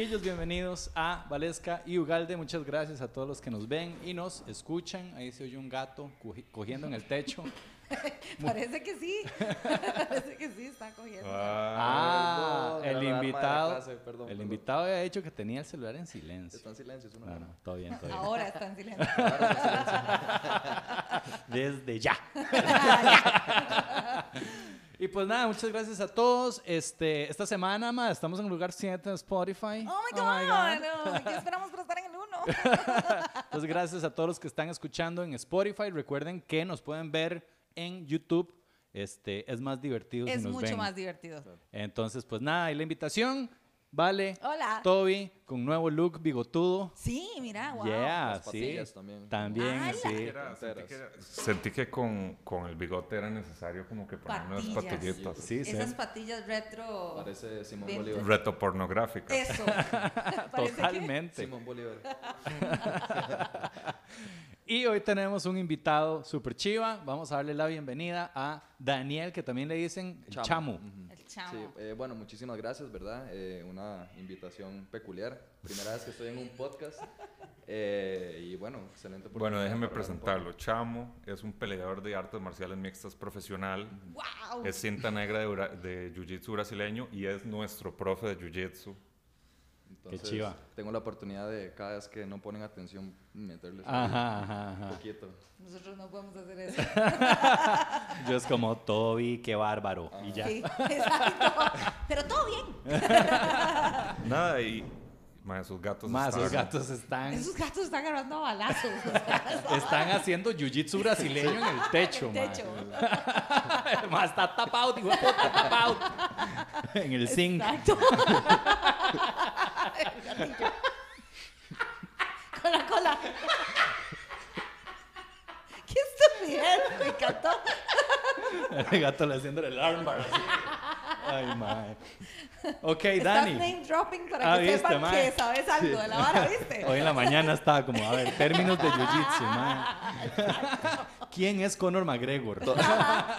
Chiquillos, bienvenidos a Valesca y Ugalde. Muchas gracias a todos los que nos ven y nos escuchan. Ahí se oye un gato cogi- cogiendo en el techo. Parece que sí. Parece que sí, está cogiendo. Ah, perdón, el invitado. clase, perdón, el perdón. invitado había dicho que tenía el celular en silencio. Está en silencio, es una No, no, todo bien, todo bien. Ahora está en silencio. Desde ya. Y pues nada, muchas gracias a todos. Este, esta semana, ma, estamos en lugar 7 en Spotify. Oh my God. no, ¿Qué esperamos para estar en el uno? Entonces, gracias a todos los que están escuchando en Spotify. Recuerden que nos pueden ver en YouTube. Este, es más divertido si es nos mucho ven. más divertido. Entonces, pues nada, y la invitación, vale. Hola. Toby, con nuevo look bigotudo. Sí, mira, wow. Yeah, Las sí. también. También, ¡Hala! sí. Era- sentí, que, sentí que con, con el bigote era necesario como que ponerme unas Patillas. patillitas. Sí, sí. Esas patillas retro. Parece Simón Bien. Bolívar. Reto pornográfica. Eso. Totalmente. Simón Bolívar. Y hoy tenemos un invitado super chiva. Vamos a darle la bienvenida a Daniel, que también le dicen el Chamu. Chamo. Sí, eh, bueno, muchísimas gracias, ¿verdad? Eh, una invitación peculiar. Primera vez que estoy en un podcast. Eh, y bueno, excelente Bueno, déjenme presentarlo. Chamo es un peleador de artes marciales mixtas profesional. Wow. Es cinta negra de, de jiu-jitsu brasileño y es nuestro profe de jiu-jitsu. Entonces, chiva. Tengo la oportunidad de cada vez que no ponen atención meterles Ajá, ajá, un ajá. poquito. Nosotros no podemos hacer eso. Yo es como Toby, qué bárbaro. Y ya. Sí, exacto. Pero todo bien. Nada, y más sus gatos. Más, están- los gatos están, Esos gatos están agarrando balazos. están haciendo jiu-jitsu brasileño en el techo, En el techo. Ma, está tapado, digo, está tapado. En el zinc. Exacto. Con la cola. Qué estupidez, me encantó. El gato le haciendo el armbar. así. Ay, mae. Ok, Estás Dani. name dropping para Ah, que viste, sepan mae. que sabes algo de la vara, ¿viste? Hoy en la mañana estaba como, a ver, términos de jiu-jitsu, mae. ¿Quién es Conor McGregor? Top,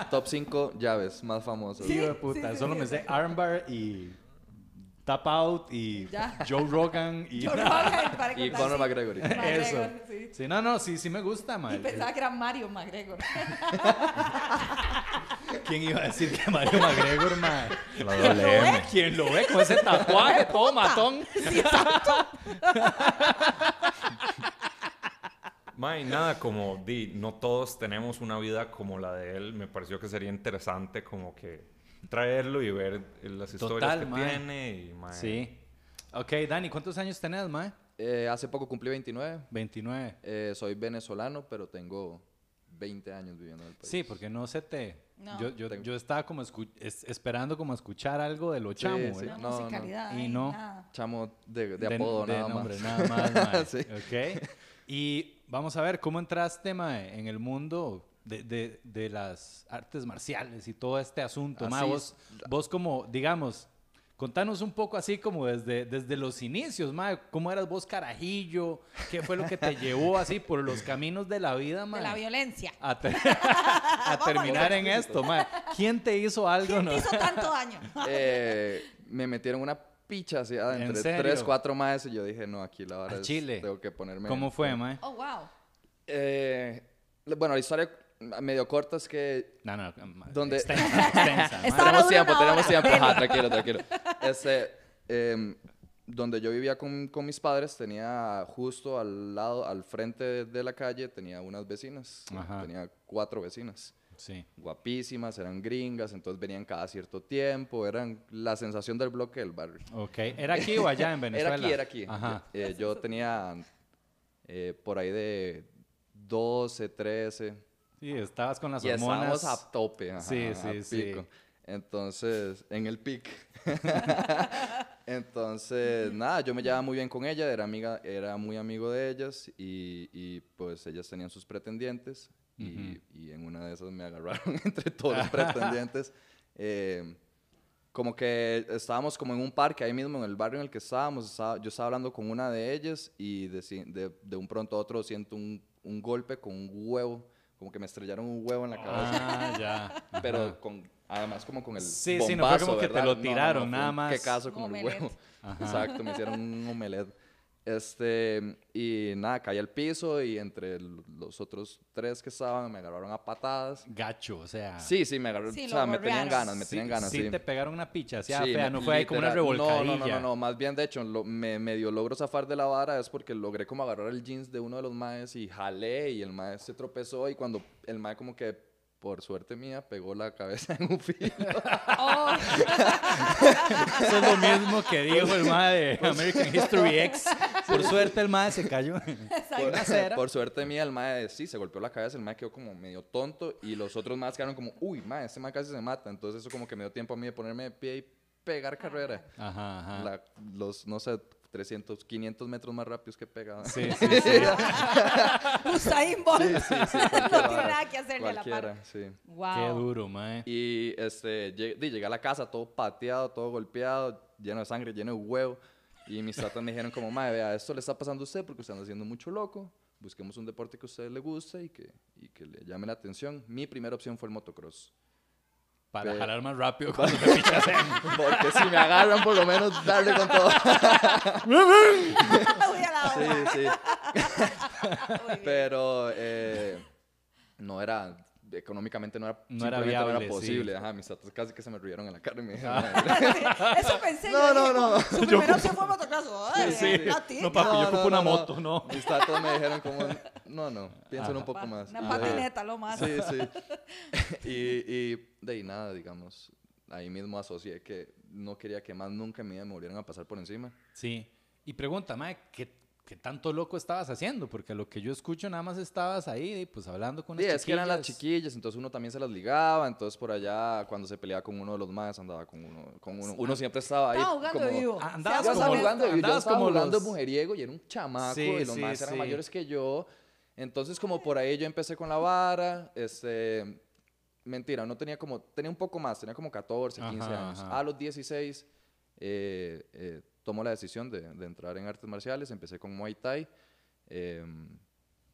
top 5 llaves más famosas. Sí, puta, sí, sí, solo sí, me sé armbar y tap out y Ya. Joe Rogan y Joe Rogan, para Y Conor. McGregor. eso. McGregor, sí. Sí, no, no, sí, sí me gusta, Y mae. pensaba que era Mario McGregor. ¿Quién iba a decir que Mario McGregor, mae? La ¿Quién lo ve? ¿Quién lo ve con ese tatuaje todo matón? Sí, exacto. Mae, nada, como di, no todos tenemos una vida como la de él. Me pareció que sería interesante como que traerlo y ver las historias Total, que mae. tiene. Y, mae, Sí. Ok, Dani, ¿cuántos años tenés, mae? Eh, hace poco cumplí 29. 29. Eh, soy venezolano, pero tengo 20 años viviendo en el país. Sí, porque no se te... No. Yo, yo, Tengo- yo estaba como escu- es- esperando como escuchar algo de lo Sí, chamo, sí. ¿verdad? No, No, no. musicalidad. Y ahí, no. nada. Chamo de, de apodo, de nada nombre, más. nada más, mae. Sí. Ok. Y vamos a ver, ¿cómo entraste, mae, en el mundo de, de- de las artes marciales y todo este asunto? mae? Así vos, vos como, digamos, contanos un poco así como desde, desde los inicios, mae. ¿Cómo eras vos carajillo? ¿Qué fue lo que te llevó así por los caminos de la vida, mae? De la violencia. a, te- a terminar en esto, mae. ¿Quién te hizo algo? ¿Quién no? te hizo tanto daño? Eh, me metieron una picha así ¿En entre tres, cuatro más y yo dije, no, aquí la ¿A verdad es, Chile? tengo que ponerme... ¿Cómo fue, mae? Oh, wow. Eh, bueno, la historia medio corta es que No, no, ¿Dónde? extensa, extensa, tenemos tiempo, tenemos tiempo. Ajá, tranquilo, tranquilo. Este, em, donde yo vivía con, con mis padres, tenía justo al lado, al frente de, la calle, tenía unas vecinas. Ajá. Tenía cuatro vecinas. Sí. Guapísimas, eran gringas, entonces venían cada cierto tiempo, eran la sensación del bloque del barrio. Ok. ¿Era aquí o allá en Venezuela? Era aquí, era aquí. Ajá. Yo, eh, yo tenía eh, por ahí de 12, 13. Sí, estabas con las Y hormonas. estábamos a tope. ajá, Sí, sí, sí. Entonces, en el pic. Entonces, nada, yo me llevaba muy bien con ella, era, amiga, era muy amigo de ellas y, y, pues ellas tenían sus pretendientes y, y en una de esas me agarraron entre todos los pretendientes. Eh, como que estábamos como en un parque ahí mismo en el barrio en el que estábamos, estaba- yo estaba hablando con una de ellas y de, de, de un pronto a otro siento un, un golpe con un huevo, como que me estrellaron un huevo en la cabeza Ah, ya. pero con además como con el Sí, sí, no fue bombazo, como que te ¿verdad? lo No, no, no, tiraron, nada más. Qué caso con el huevo. Exacto, me hicieron un omelette. Este, y nada, caí al piso y entre los otros tres que estaban me agarraron a patadas. Gacho, o sea. Sí, sí, me agarraron, Sí, o sea, me tenían ganas, me sí, tenían ganas, sí sí. te pegaron una picha, o sea, Sí, fea, me- no fue ahí como una revolcadilla. No, no, no, no, no, más bien de hecho lo, me medio logro zafar de la vara es porque logré como agarrar el jeans de uno de los maes y jalé y el mae se tropezó y cuando el mae como que por suerte mía pegó la cabeza en un filo. Oh, Eso es lo mismo que dijo el mae de American History X. Por suerte el mae se cayó. por, suerte mía, el mae sí se golpeó la cabeza, el mae quedó como medio tonto y los otros más quedaron como, uy, mae, este mae casi se mata. Entonces eso como que me dio tiempo a mí de ponerme de pie y pegar carrera. Ajá, ajá. La- los, no sé, 300, 500 metros más rápidos que pegaba. Sí, sí, sí. Usain Bolt. Sí, sí, sí, no tiene nada que hacerle a la par. sí. Wow. Qué duro, mae. Y este, lleg- llegué a la casa todo pateado, todo golpeado, lleno de sangre, lleno de huevo. Y mis tatas me dijeron como, madre, vea, esto le está pasando a usted porque usted anda haciendo mucho loco. Busquemos un deporte que a usted le guste y que, y que le llame la atención. Mi primera opción fue el motocross. Para jalar más rápido cuando te pichas en. Porque si me agarran, por lo menos darle con todo. Uy, a la Sí, hora. sí. Pero eh, no era, económicamente no era, No era viable, no sí. era posible. Ajá, mis tatas casi que se me rieron en la cara y me dijeron, Sí, Eso pensé. No, yo no, no. Su primera opción fue motocross. Ay, Sí, sí. no, papi, yo No, ocupo no, una moto, no. Mis tatas me dijeron como, no, no, piénsalo un poco más. Una yo, patineta, lo más. Sí, sí. y, y de ahí nada, digamos, ahí mismo asocié que no quería que más nunca en mi vida me volvieran a pasar por encima. Sí. Y pregunta, mae, ¿qué, ¿qué tanto loco estabas haciendo? Porque lo que yo escucho nada más estabas ahí, pues hablando con Sí, unas es que eran las chiquillas. entonces uno también se las ligaba, entonces por allá cuando se peleaba con uno de los más andaba con uno, con uno, uno siempre estaba ahí Estaba jugando como... vivo. Ah, andabas Yo como- jugando, yo andabas estaba como jugando los- mujeriego y era un chamaco Sí, y los sí, más eran mayores que yo. Entonces como por ahí yo empecé con la vara, este, mentira, no tenía como, tenía un poco más, tenía como 14, 15 Ajá, años. ajá. A los 16 eh, eh, tomo la decisión de, de entrar en artes marciales, empecé con Muay Thai, em,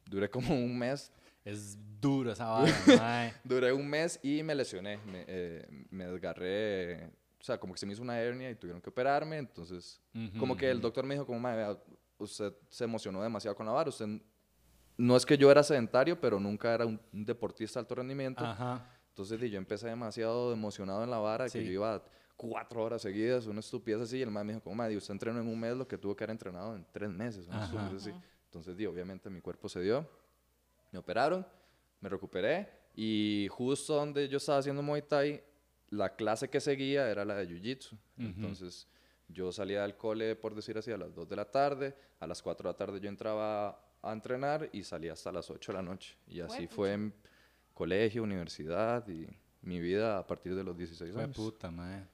duré como un mes, Es duro esa vara, duré un mes y me lesioné, me, eh, me desgarré, o sea, como que se me hizo una hernia y tuvieron que operarme, entonces Ujú, como que el doctor me dijo como, "Mae, vea, usted se emocionó demasiado con la vara, usted no es que yo era sedentario, pero nunca era un, un deportista de alto rendimiento, Ajá. entonces yo empecé demasiado emocionado en la vara, que Sí. yo iba cuatro horas seguidas, una estupidez así, y el man me dijo como, "Mae, di, usted entrenó en un mes lo que tuvo que haber entrenado en tres meses, una estupidez así". Entonces, di, obviamente mi cuerpo se dio, me operaron, me recuperé y justo donde yo estaba haciendo Muay Thai, la clase que seguía era la de Jiu-Jitsu. Entonces yo salía del cole, por decir así, a las 2 de la tarde, a las 4 de la tarde yo entraba a entrenar y salía hasta las 8 de la noche. Y así fue en colegio, universidad y mi vida a partir de los 16 Fue años. puta, mae.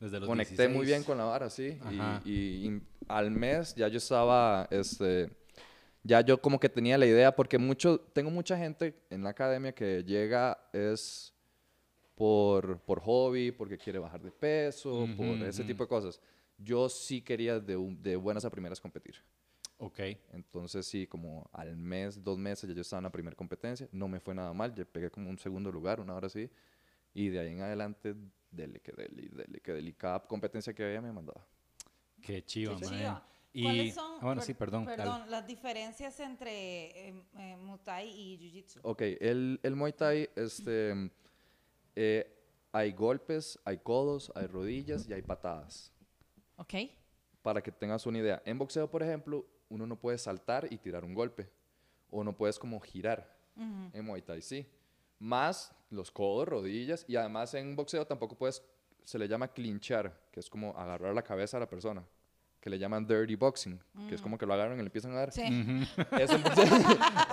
Desde los Conecté muy 16. bien con la vara, sí. Y, y- y al mes ya yo estaba, este, ya yo como que tenía la idea, porque mucho, tengo mucha gente en la academia que llega es por, por hobby, porque quiere bajar de peso, por ese tipo de cosas. Yo sí quería de, de buenas a primeras competir. Ok. Entonces sí, como al mes, dos meses ya yo estaba en la primera competencia. No me fue nada mal, yo pegué como un segundo lugar, una hora así. Y de ahí en adelante, dele que dele, dele que dele. Y cada competencia que veía me mandaba. Qué chiva, Qué chiva. Y, ¿Cuáles son, ah, bueno, per- sí, perdón. dale. perdón las diferencias entre eh, eh, Muay Thai y Jiu-Jitsu? Ok, el, el Muay Thai, este, eh, hay golpes, hay codos, hay rodillas y hay patadas. Ok. Para que tengas una idea. En boxeo, por ejemplo, uno no puede saltar y tirar un golpe. O no puedes como girar. Ujú. En Muay Thai sí. Más los codos, rodillas. Y además en boxeo tampoco puedes, se le llama clinchar, que es como agarrar la cabeza a la persona. Que le llaman dirty boxing, que es como que lo agarran y le empiezan a dar. Sí. Eso en boxeo,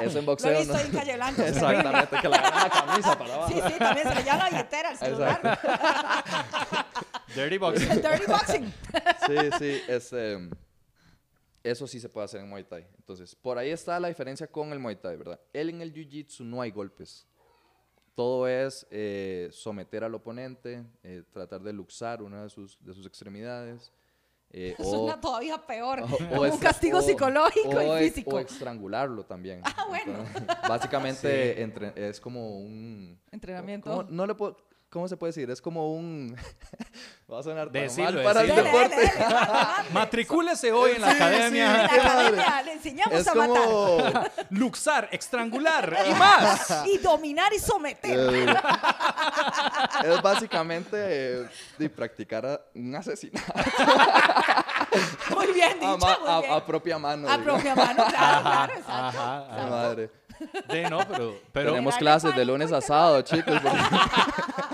eso en Lo boxeo he visto no. en Calle Blanco. es Exactamente, que le agarran la camisa para abajo. Sí, sí, también se le llama la billetera al celular. Dirty Boxing. Dirty boxing. Sí, sí, este, eso sí se puede hacer en Muay Thai. Entonces, por ahí está la diferencia con el Muay Thai, ¿verdad? Él en el Jiu-Jitsu no hay golpes. Todo es eh, someter al oponente, eh, tratar de luxar una de sus, de sus extremidades. eh, o, Suena todavía peor. o- o un extra- castigo o- psicológico o y físico. O estrangularlo también. Ah, bueno. Entonces, básicamente entre- es como un... Entrenamiento. ¿cómo, no le puedo- ¿Cómo se puede decir? Es como un... Va a sonar tan Decilo, mal para el decilo. Dele, deporte. dele, dele, mande. Matricúlese hoy en la Sí, En academia. la academia le enseñamos Es a matar. como... Luxar, estrangular y más. Y dominar y someter. Eh, es básicamente eh, de practicar a- un asesinato Muy bien dicho, a, ma- muy a- bien. a propia mano. A digamos. propia mano, claro, claro, exacto. Ajá, ajá. madre. De no, pero, pero Tenemos clases de lunes a sábado, chicos. porque-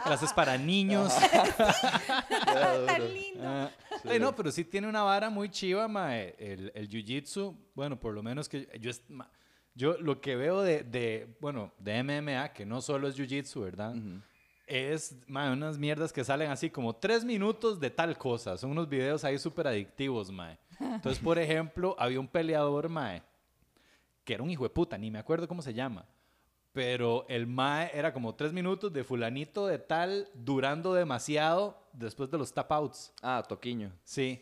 clases para niños. Tan lindo. Ah, de no, pero sí tiene una vara muy chiva, mae. El, el jiu-jitsu, bueno, por lo menos que yo, yo lo que veo de, de, bueno, de MMA, que no solo es jiu-jitsu, ¿verdad? Es, mae, unas mierdas que salen así como tres minutos de tal cosa. Son unos videos ahí súper adictivos, mae. Entonces, por ejemplo, había un peleador, mae, que era un hijo de puta, ni me acuerdo cómo se llama. Pero el mae era como tres minutos de fulanito de tal durando demasiado después de los tap outs. Ah, Toquiño. Sí.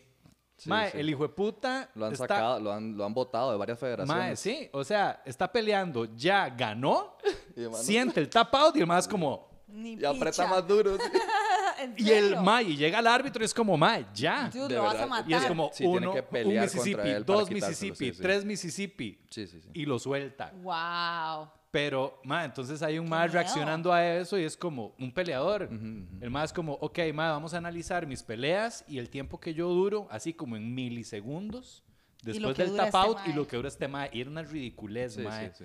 Sí, mae, sí. el hijo de puta. Lo han está- sacado, lo han, lo han votado de varias federaciones. Mae, sí. O sea, está peleando, ya ganó, el mae siente el tap out y el más como. Ni Y aprieta más duro. sí. ¿En Y el mae, y llega el árbitro y es como, mae, ya. Dude, De lo vas a verdad. matar. Y es como uno, que un pelear Mississippi, dos Mississippi, sí, sí. tres Mississippi. Sí, sí, sí. Y lo suelta. Wow. Pero, ma, entonces hay un miedo. reaccionando a eso y es como un peleador. El más es como, ok, ma, vamos a analizar mis peleas y el tiempo que yo duro, así como en milisegundos, Y después del tap este out y mae. lo que dura este ma. Y era una ridiculez, Sí, ma. sí, sí.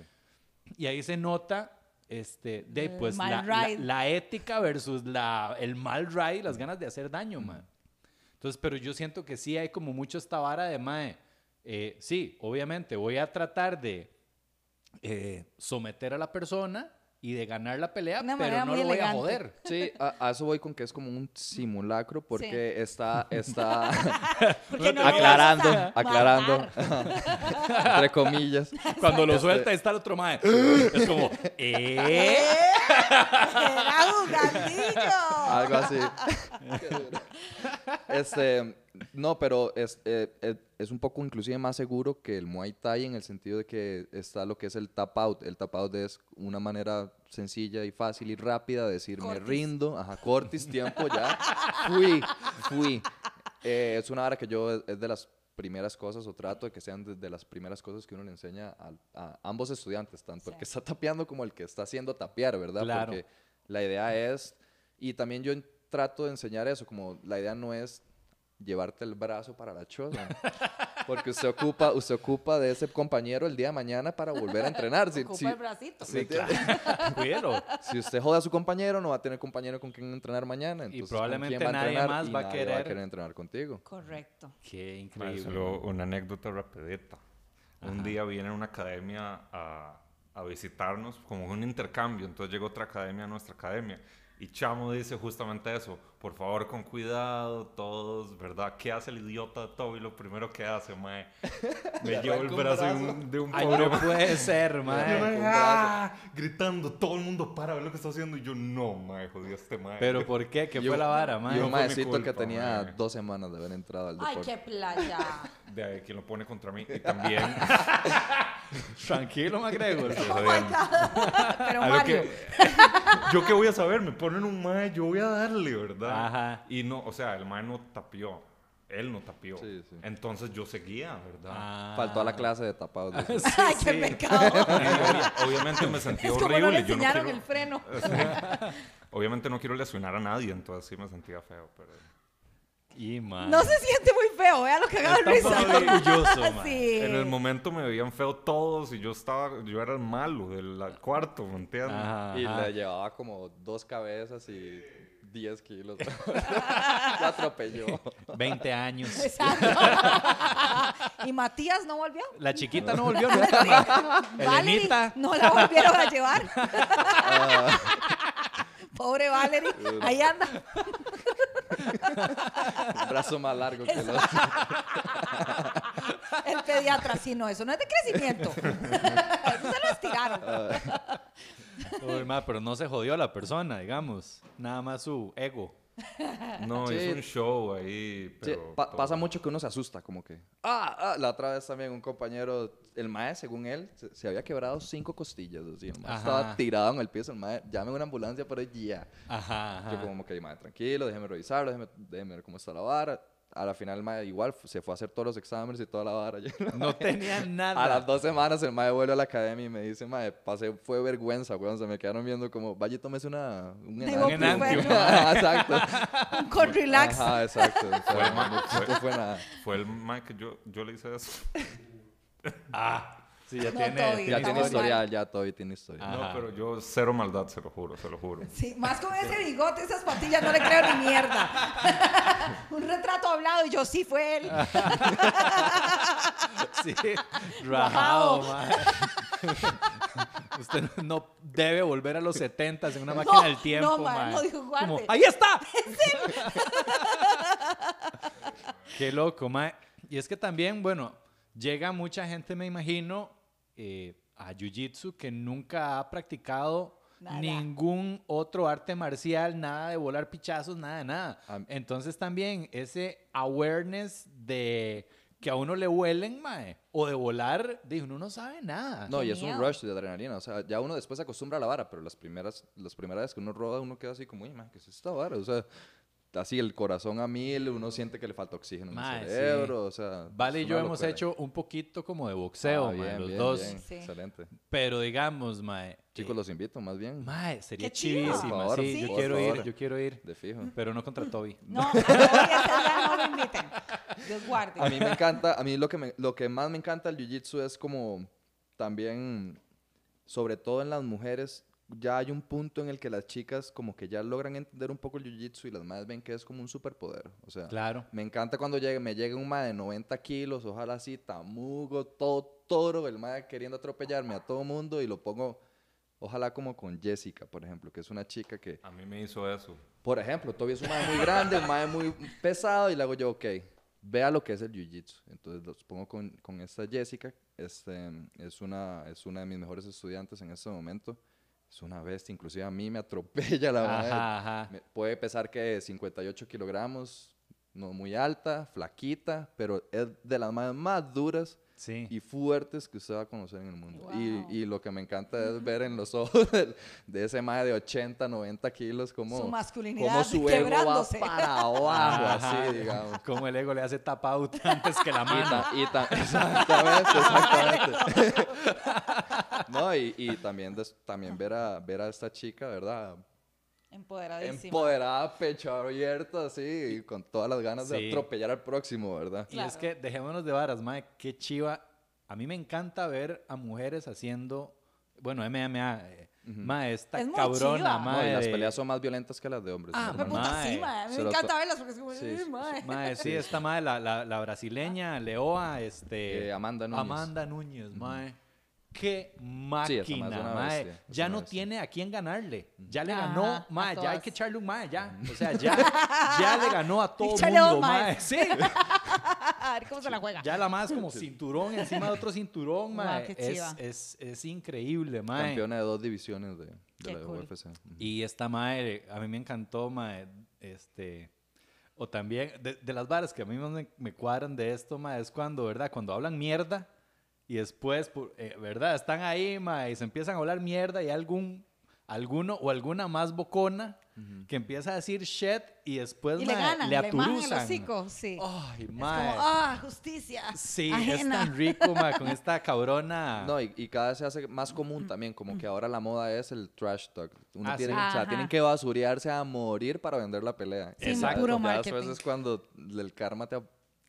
Y ahí se nota, este, de, pues, la, la- la ética versus la, el mal ride, las ganas de hacer daño, ma. Entonces, pero yo siento que sí hay como mucho esta vara de, mae, eh, sí, obviamente voy a tratar de eh, someter a la persona y de ganar la pelea, Una pero no lo voy a joder. Sí, a, a eso voy con que es como un simulacro porque está, está Porque no lo aclarando, aclarando, entre comillas. Cuando lo suelta está el otro mae. Es como, ¿eh? Era jugandillo. Algo así. Este, no, pero es, eh, eh, es un poco inclusive más seguro que el Muay Thai en el sentido de que está lo que es el tap out. El tap out es una manera sencilla y fácil y rápida de decir me Cortis. rindo, ajá, cortis, tiempo, ya, fui, fui. Eh, es una hora que yo es de las primeras cosas o trato de que sean de, de las primeras cosas que uno le enseña a, a ambos estudiantes, tanto el Sí. que está tapeando como el que está haciendo tapear, ¿verdad? Claro. Porque la idea es, y también yo trato de enseñar eso, como la idea no es llevarte el brazo para la choza, porque usted ocupa, usted ocupa de ese compañero el día de mañana para volver a entrenar. Si, Ocupa si- el bracito. ¿me Sí, claro. Si usted jode a su compañero, no va a tener compañero con quien entrenar mañana. Y entonces, ¿con probablemente quién nadie entrenar? más Y va a nadie querer- entrenar contigo. Correcto. Qué increíble. solo una anécdota rapidita. Un día viene una academia a, a visitarnos, como un intercambio. Entonces llegó otra academia a nuestra academia. Y Chamo dice justamente eso. Por favor, con cuidado, todos, ¿verdad? ¿Qué hace el idiota Toby? Lo primero que hace, mae. Me Le llevo el brazo de brazo. un, de un Ay, pobre no puede ser, yo, mae. ¡ah! Gritando, todo el mundo para ver lo que está haciendo. Y yo, no, mae, jodí a este mae. Pero ¿por qué? ¿Qué Y fue la vara, Y mae? mi maecito que tenía mae. dos semanas de haber entrado al Ay, deporte. qué playa. De ahí, quien lo pone contra mí. Y también... Tranquilo, McGregor. Oh my jodiendo. God. Pero Mario. que- yo qué voy a saber, me ponen un mae, yo voy a darle, ¿verdad? Ajá. Y no, o sea, el mae no tapió. él no tapió. Sí, sí. Entonces yo seguía, ¿verdad? Ah. Faltó a la clase de tapados. dice. Ay, qué pecado. Y obviamente me sentí Es como horrible. no le yo no enseñaron quiero- el freno. Obviamente no quiero lesionar a nadie, entonces sí me sentía feo. Pero... Y, No se siente muy feo, vea lo que Luisa. poco orgulloso. Sí. En el momento me veían feo todos y yo estaba, yo era el malo del cuarto, ¿me entiendes? Ajá, Y ajá. le llevaba como dos cabezas y 10 kilos. Lo atropelló. 20 años. Exacto. y Matías no volvió. La chiquita no volvió. Valerie Elenita. no la volvieron a llevar. Pobre Valerie. Ahí anda. Un brazo más largo que el otro. El pediatra. Sí, no, eso no es de crecimiento. eso se lo estiraron. Uy, mae, pero no se jodió la persona, digamos. Nada más su ego. No, Sí. es un show ahí, Sí, pero... pa- todo- pasa mucho que uno se asusta, como que. Ah, ah, la otra vez también un compañero, el mae, según él, se, se había quebrado cinco costillas. Así, el mae estaba tirado en el piso, el mae, llame a una ambulancia, pero ya. Ajá, ajá. Yo como que, mae, tranquilo, déjeme revisarlo, déjeme, déjeme ver cómo está la vara. A la final el mae igual se fue a hacer todos los exámenes y toda la vara. No tenía nada. A las dos semanas el mae vuelve a la academia y me dice, mae, pasé, fue vergüenza, weón. Se me quedaron viendo como, vaya, tómese una, un enantio". Un. Ajá, Exacto. Con relax. Ajá, exacto. Fue ma- no, fue- no fue nada. Fue el man que yo, yo le hice eso. Ah, sí, ya No, tiene. Toby, Ya tiene mal. historial, ya Toby tiene historial. Ajá. No, pero yo cero maldad, se lo juro, se lo juro. Sí, más con ese bigote, esas patillas, no le creo ni mierda. Un retrato hablado y yo, sí, fue él. Sí, Rajado. Usted no debe volver a los 70 en una máquina del tiempo, no, mae. no dijo, guarde. Como, ¡Ahí está! Qué loco, mae. Y es que también, bueno, llega mucha gente, me imagino, eh, a Jiu-Jitsu que nunca ha practicado Nada. ningún otro arte marcial, nada de volar pichazos, nada de nada. Entonces también ese awareness de que a uno le huelen, mae, o de volar, de uno no sabe nada. No, y es un rush de adrenalina. O sea, ya uno después se acostumbra a la vara, pero las primeras, las primeras veces que uno roda, uno queda así como, uy, man, ¿qué es esta vara? O sea, así el corazón a mil, uno siente que le falta oxígeno en el sí. cerebro. O sea, Vale y yo hemos locura. hecho un poquito como de boxeo, Ah, mae, bien, los bien, dos. bien. Sí. Excelente. Pero digamos, mae. Chicos, eh, los invito, más bien. Mae, sería favor, sí, sí. yo quiero ir, yo quiero ir. De fijo. Pero no contra Toby. No, a Toby no lo inviten. Dios guarde. A mí me encanta, a mí lo que, me- lo que más me encanta del jiu-jitsu es como también, sobre todo en las mujeres, ya hay un punto en el que las chicas como que ya logran entender un poco el jiu-jitsu y las madres ven que es como un superpoder. O sea, Claro. me encanta cuando llegue, me llega un mae de 90 kilos, ojalá así, tamugo, todo toro, el mae queriendo atropellarme a todo mundo y lo pongo, ojalá como con Jessica, por ejemplo, que es una chica que, A mí me hizo eso. por ejemplo, Toby es un mae muy grande, un mae muy pesado y le hago yo, ok, vea lo que es el jiu-jitsu. Entonces los pongo con, con esta Jessica, este, es, una, es una de mis mejores estudiantes en este momento. Es una bestia, inclusive a mí me atropella la madre. Ajá, ajá. Me- puede pesar que 58 kilogramos, no muy alta, flaquita, pero es de las madres más duras Sí. y fuertes que usted va a conocer en el mundo. Wow. Y, y lo que me encanta es ver en los ojos del- de, ese madre de 80, 90 kilos como Su masculinidad como su ego va para abajo, Ajá. así, digamos. Como el ego le hace tap out antes que la Y, mano. ta- y ta- exactamente, exactamente. no, y, y también, des- también ver, a, ver a esta chica, ¿verdad? Empoderadísima. Empoderada, pecho abierto, así, y con todas las ganas Sí. de atropellar al próximo, ¿verdad? Y es que dejémonos de varas, mae, qué chiva. A mí me encanta ver a mujeres haciendo, bueno, MMA, eh, mae, esta Es muy cabrona, chiva. No, mae. y las peleas son más violentas que las de hombres. Ah, Me normalmente. puta, sí, Mae, me encanta to- verlas porque es como, Sí, "Ay, sí, mae". Mae, sí, esta mae, la, la, la brasileña, Leoa, este... Eh, Amanda Núñez. Amanda Núñez, Sí, esa mae es máquina, mae. bestia, Ya no bestia. tiene a quién ganarle. Ya le Ajá, ganó, mae. Ya hay que echarle un mae, ya. O sea, ya, ya le ganó a todo Échale mundo, mae. Sí. A ver cómo se la juega. Ya la más como cinturón encima de otro cinturón, mae. qué es, chiva. es, es increíble, mae. Campeona de dos divisiones de, de Qué la cool. UFC. Y esta mae, a mí me encantó, mae, este... O también, de, de las varas que a mí más me, me cuadran de esto, mae, es cuando, ¿verdad? Cuando hablan mierda y después, por- eh, ¿verdad? Están ahí, mae, y se empiezan a hablar mierda y algún, alguno o alguna más bocona que empieza a decir shit y después Y le mae, ganan, le le majan el aturuzan. sí. Ay, Es como, mae. ah, justicia. Sí, es ajena. tan rico, mae, con esta cabrona. No, y, y cada vez se hace más común también, como que ahora la moda es el trash talk. Uno Ah, tiene, sí. o sea, tienen que basurearse a morir para vender la pelea. Sí, Exacto. puro marketing. Después es cuando el karma te...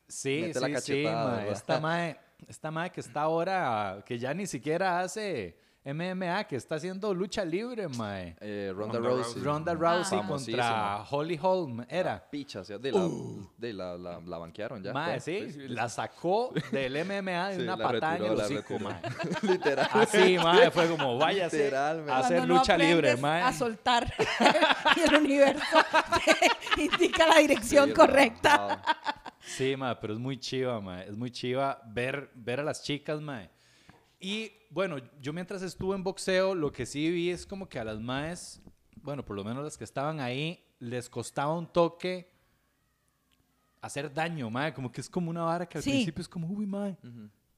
Sí, Mete la sí, sí, cachetada, mae. ¿verdad? Esta mae, esta mae que está ahora, que ya ni siquiera hace MMA, que está haciendo lucha libre, mae. Eh, Ronda, Ronda Rousey. Rousey. Ronda Rousey contra Holly Holm, era. Picha, sí, de la, de la, la, la banquearon ya. Mae, sí, la sacó del MMA de Sí, una la patada en el la hocico, mae. Literal. Así, mae, fue como, váyase Literalmente. a hacer Cuando no lucha libre, mae. a soltar y el universo te indica la dirección Sí, correcta. Sí, mae, pero es muy chiva, mae. Es muy chiva ver, ver a las chicas, mae. Y bueno, yo mientras estuve en boxeo, lo que sí vi es como que a las maes, bueno, por lo menos las que estaban ahí, les costaba un toque hacer daño, mae. Como que es como una vara que al Sí. principio es como, uy, mae,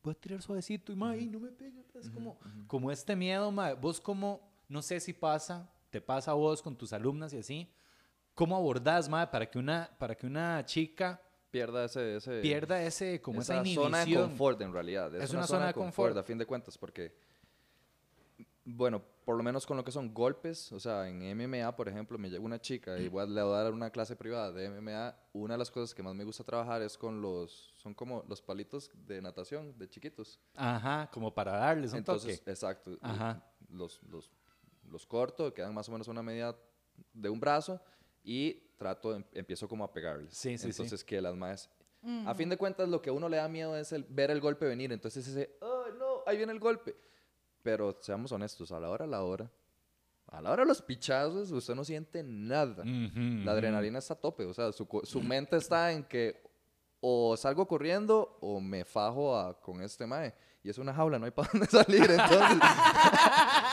voy a tirar suavecito y mae, ay, no me pegue. Es como, como este miedo, mae. Vos como, no sé si pasa, te pasa a vos con tus alumnas y así, ¿cómo abordás, mae, para que una, para que una chica Pierda ese... ese pierda ese, como esa, esa zona de confort en realidad. Es, una, zona, de confort, a fin de cuentas, porque, bueno, por lo menos con lo que son golpes, o sea, en MMA, por ejemplo, me llega una chica y voy a, le voy a dar una clase privada de MMA, una de las cosas que más me gusta trabajar es con los, son como los palitos de natación de chiquitos. Ajá, como para darles un Entonces, toque. exacto. Ajá. Los, los, los corto, quedan más o menos una medida de un brazo y trato, em- empiezo como a pegarles. Sí, sí, sí. Entonces, que las más... A fin de cuentas, lo que a uno le da miedo es el, ver el golpe venir. Entonces, ese, oh, no, ahí viene el golpe. Pero seamos honestos, a la hora, a la hora, a la hora de los pichazos, usted no siente nada. La adrenalina está a tope. O sea, su, su mente está en que o salgo corriendo o me fajo a- con este mae. Y es una jaula, no hay para dónde salir, entonces.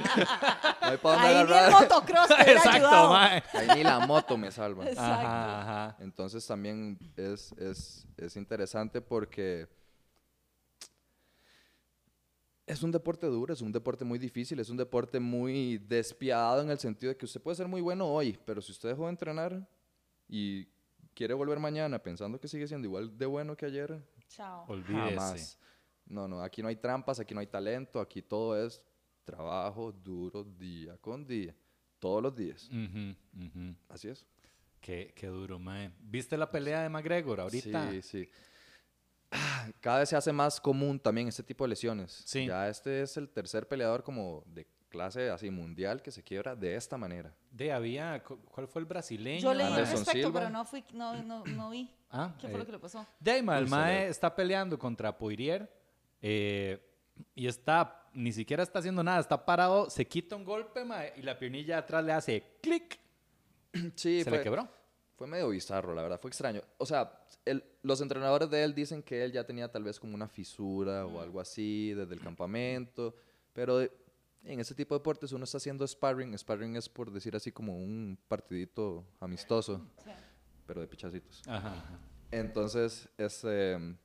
no hay para dónde Ahí ni el agarrar. motocross te hubiera Exacto, ayudado. mae. Ahí ni la moto me salva. Exacto. Ajá, ajá. Entonces también es, es, es interesante porque es un deporte duro, es un deporte muy difícil, es un deporte muy despiadado en el sentido de que usted puede ser muy bueno hoy, pero si usted dejó de entrenar y quiere volver mañana pensando que sigue siendo igual de bueno que ayer, Chao. Olvídese. jamás. No, no, aquí no hay trampas, aquí no hay talento, aquí todo es trabajo duro día con día, todos los días. Ujú, ujú. Así es. Qué, qué duro, mae. ¿Viste la pelea de McGregor ahorita? Sí, sí. Cada vez se hace más común también este tipo de lesiones. Sí. Ya este es el tercer peleador como de clase así mundial que se quiebra de esta manera. De había, cu- ¿cuál fue el brasileño? Yo leí al respecto, Silva. pero no, fui, no, no, no vi. Ah, ¿Qué fue eh, lo que le pasó? De ahí, mae, el mae está peleando contra Poirier eh, y está, ni siquiera está haciendo nada, está parado, se quita un golpe, mae, y la piernilla de atrás le hace clic, Sí, se fue, le quebró. fue medio bizarro, la verdad, fue extraño. O sea, el- los entrenadores de él dicen que él ya tenía tal vez como una fisura o algo así desde el campamento, pero de- en ese tipo de deportes uno está haciendo sparring. Sparring es por decir así como un partidito amistoso, Sí. pero de pichacitos. Ajá. Entonces, es, em,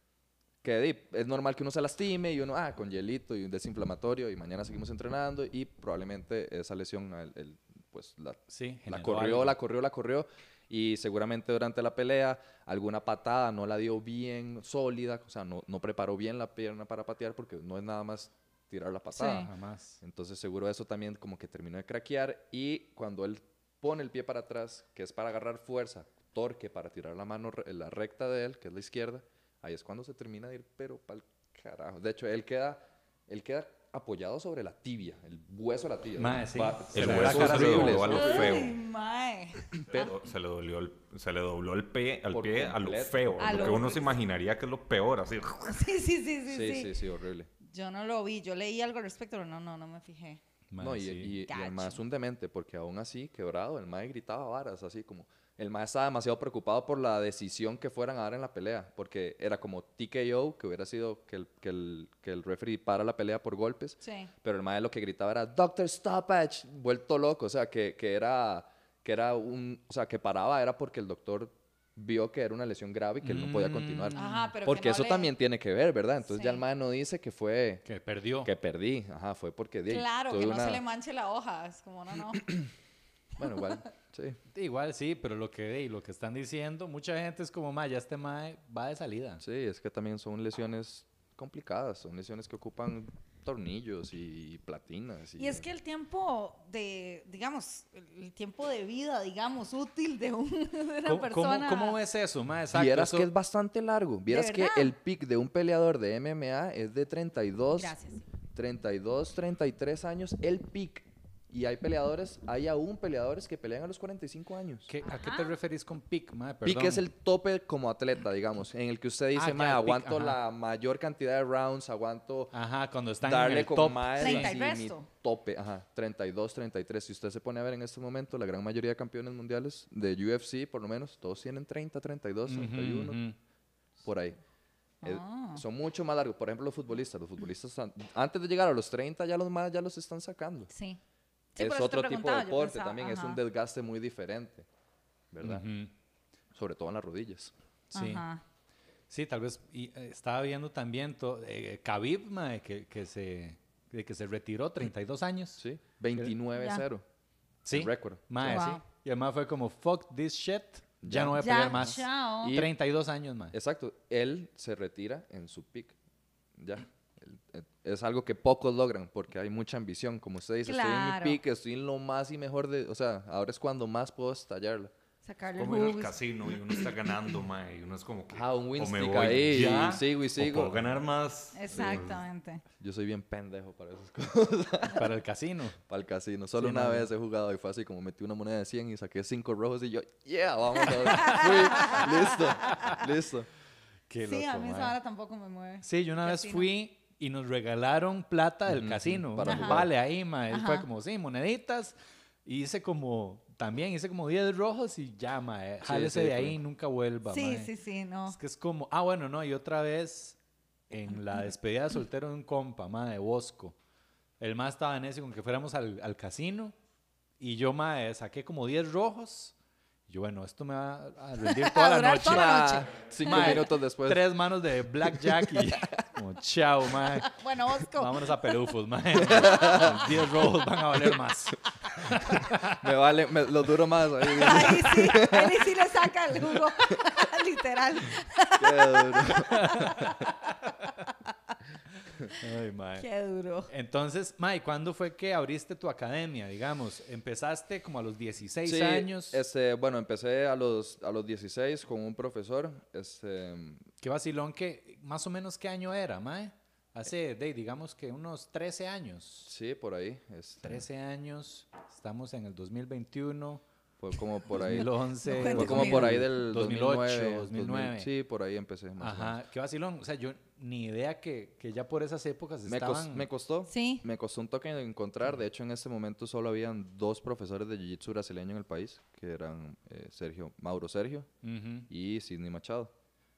que es normal que uno se lastime y uno, ah, con hielito y un desinflamatorio y mañana seguimos entrenando y probablemente esa lesión, el- el- pues la, Sí, la corrió, algo. la corrió, la corrió y seguramente durante la pelea alguna patada no la dio bien sólida, o sea, no, no preparó bien la pierna para patear porque no es nada más tirar la patada. Sí. Jamás. Entonces seguro eso también como que terminó de craquear y cuando él pone el pie para atrás, que es para agarrar fuerza, torque para tirar la mano, la recta de él, que es la izquierda, ahí es cuando se termina de ir, pero pa'l carajo. De hecho, él queda, él queda apoyado sobre la tibia, el hueso de la tibia. Mae, sí. El hueso se le dobló a lo Ay, feo. mae. Pero- Se le, dolió el, se le dobló el pie, al pie a lo completo. feo. A lo, lo- que uno se imaginaría que es lo peor, así. Sí, sí, sí, sí, Sí, sí. sí, sí, horrible. Yo no lo vi. Yo leí algo al respecto, pero no, no, no me fijé. Mae, No, y, sí. y, y Gacho. un demente, porque aún así, quebrado, el mae gritaba varas, así como... El mae estaba demasiado preocupado por la decisión que fueran a dar en la pelea, porque era como TKO, que hubiera sido que el, que el, que el referee para la pelea por golpes, Sí. pero el mae lo que gritaba era Doctor Stoppage, vuelto loco, o sea, que, que era que era un, o sea, que paraba era porque el doctor vio que era una lesión grave y que él no podía continuar. Mm. Ajá, pero que porque no eso le- también tiene que ver, ¿verdad? Entonces ya el mae no dice que fue Que perdió. que perdí, ajá, fue porque Claro, que no una- se le manche la hoja. Es como, no, no. Bueno, igual, sí. Igual sí, pero lo que y lo que están diciendo, mucha gente es como, ma, ya este mae va de salida. Sí, es que también son lesiones complicadas, son lesiones que ocupan tornillos y platinas. Y, Y es que el tiempo de, digamos, el tiempo de vida, digamos, útil de, un- de una ¿Cómo, persona. cómo ves eso, ma? Exacto. Vieras eso- que es bastante largo. Vieras que el pick de un peleador de MMA es de 32, Gracias. 32, 33 años, el pick. Y hay peleadores, hay aún peleadores que pelean a los 45 años. ¿Qué- ¿A qué te referís con pick, ma? Pick Perdón. es el tope como atleta, digamos, en el que usted dice, Ah, "Ma, ya, el pick, aguanto ajá. la mayor cantidad de rounds, aguanto Ajá, cuando están en darle el con top. más sí. 30 y así, mi resto. tope, ajá, 32, 33. Si usted se pone a ver en este momento, la gran mayoría de campeones mundiales de UFC, por lo menos, todos tienen 30, 32, Ujú, 31, ujú. por ahí. Eh, Ah. son mucho más largos. Por ejemplo, los futbolistas. Los futbolistas, an- antes de llegar a los 30, ya los más ya los están sacando. Sí. Sí, es otro tipo de deporte pensaba, también. Es un ajá. desgaste muy diferente, ¿verdad? Ujú. Sobre todo en las rodillas. Sí. Ajá. Sí, tal vez y, eh, estaba viendo también eh, Khabib, ma, que, que se de que se retiró 32 años. Sí, 29-0. Sí. Récord. Ma, Wow. sí. Y además fue como fuck this shit, ya, Ya. no voy a Ya, pelear más. chao. Y- 32 años más. Exacto. Él se retira en su pick. Ya. Es algo que pocos logran porque hay mucha ambición. Como usted dice, estoy en mi Claro. pick, estoy en lo más y mejor de... O sea, ahora es cuando más puedo estallarla. Sacarle el Como ir al casino y uno está ganando, mae, y uno es como que. Ah, un o win me stick voy ahí, ya, y sigo y o sigo. puedo ganar más. Exactamente. Yo soy bien pendejo para esas cosas. Para el casino. para el casino. Solo Sí, una no, vez he jugado y fue así como metí una moneda de 100 y saqué 5 rojos y yo, yeah, vamos a ver. Fui, listo, listo. Qué sí, a mí esa vara tampoco me mueve. Sí, yo una vez Casino. fui y nos regalaron plata del Ujú, casino. para. Vale, ahí, ma. Y Fue como, sí, moneditas. Y hice como, también hice como 10 rojos y ya, ma. eh, Sí, Jálese sí, de fue. ahí y nunca vuelva, Sí, ma. sí, sí, no. Es que es como, ah, bueno, no, y otra vez en la despedida de soltero de un compa, ma, de Bosco. El más estaba en ese con que fuéramos al, al casino y yo, ma, eh, saqué como 10 rojos. Y yo, bueno, esto me va a rendir toda la noche. toda la noche. Ah, cinco minutos después. Tres manos de blackjack y como, chao, ma. Bueno, Osco. Vámonos a Pelufos, ma. 10 rojos van a valer más. Me vale, me, lo duro más. Ahí, Ahí sí, ahí sí le saca el jugo. Literal. qué duro. Ay, ma. Qué duro. Entonces, Mai, ¿cuándo fue que abriste tu academia, digamos? ¿Empezaste como a los 16 Sí, años? Este, bueno, empecé a los, a los 16 con un profesor. Este, Qué vacilón que, más o menos, ¿qué año era, Mae? Hace, de, digamos que unos 13 años. sí, por ahí. Este, 13 años, estamos en el 2021, Fue como por ahí. 2011. No cuente Fue como conmigo. por ahí del 2008, 2009. 2009. 2000, sí, por ahí empecé. Más. Ajá, qué vacilón. O sea, yo ni idea que, que ya por esas épocas Me, cos- me costó. Sí. Me costó un toque encontrar. De hecho, en ese momento solo habían dos profesores de Jiu-Jitsu brasileño en el país, que eran eh, Sergio, Mauro Sergio Ujú. y Sidney Machado.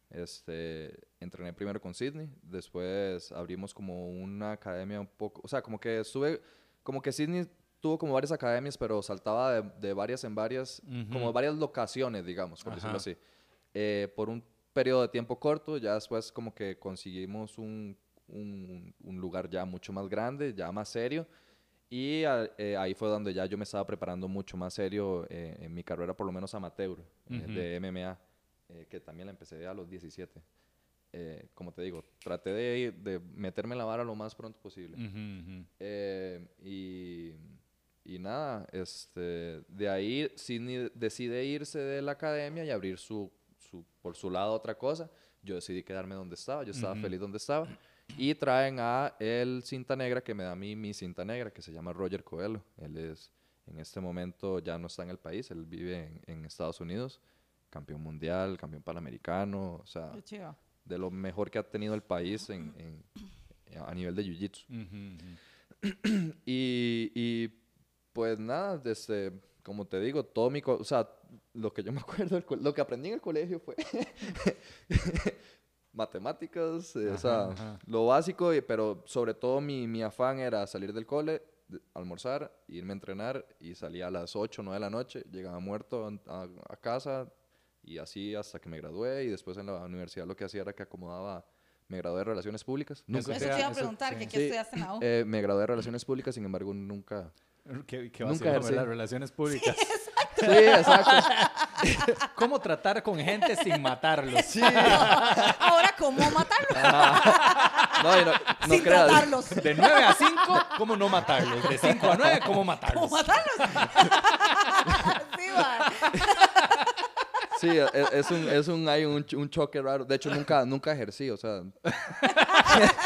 Este, entrené primero con Sidney, después abrimos como una academia un poco, o sea, como que estuve, como que Sidney tuvo como varias academias, pero saltaba de, de varias en varias, como Ujú. varias locaciones, digamos, por decirlo Ajá. así. Eh, por un periodo de tiempo corto, ya después como que conseguimos un, un, un lugar ya mucho más grande, ya más serio. Y a- eh, ahí fue donde ya yo me estaba preparando mucho más serio eh, en mi carrera, por lo menos amateur, eh, Ujú. de MMA, eh, que también la empecé a los 17. Eh, como te digo, traté de, de meterme en la vara lo más pronto posible. Ujú. Eh, y, y nada, este, de ahí Sidney decide irse de la academia y abrir su, su- por su lado otra cosa. Yo decidí quedarme donde estaba, yo estaba Ujú. feliz donde estaba. Y traen a el cinta negra que me da a mí mi cinta negra, que se llama Roger Coelho. Él es, en este momento ya no está en el país, él vive en, en Estados Unidos, campeón mundial, campeón panamericano, o sea, de lo mejor que ha tenido el país en, en- a nivel de jiu-jitsu. Ujú, ujú. Y, y, pues nada, desde, como te digo, todo mi... O sea, lo que yo me acuerdo, lo que aprendí en el colegio fue matemáticas, eh, o sea, Ajá, ajá. lo básico, y- pero sobre todo mi, mi afán era salir del cole, de- almorzar, irme a entrenar y salía a las 8 o 9 de la noche, llegaba muerto a, a- casa y así hasta que me gradué y después en la universidad lo que hacía era que acomodaba, me gradué de Relaciones Públicas. Nunca, Eso te iba a preguntar, que qué Sí, estudiaste en la U. eh, me gradué de Relaciones Públicas, sin embargo nunca... ¿Qué, qué Nunca vacilón, ejercí. ¿verdad? relaciones públicas. Sí, exacto. ¿Cómo tratar con gente sin matarlos? Sí. Ahora, ¿cómo matarlos? No, y no, no Sin creas. tratarlos. De 9 a 5, ¿cómo no matarlos? De 5 a 9, ¿cómo matarlos? ¿Cómo matarlos? sí, va. Sí, es, es un, es un, hay un, un choque raro. De hecho, nunca, nunca ejercí, o sea,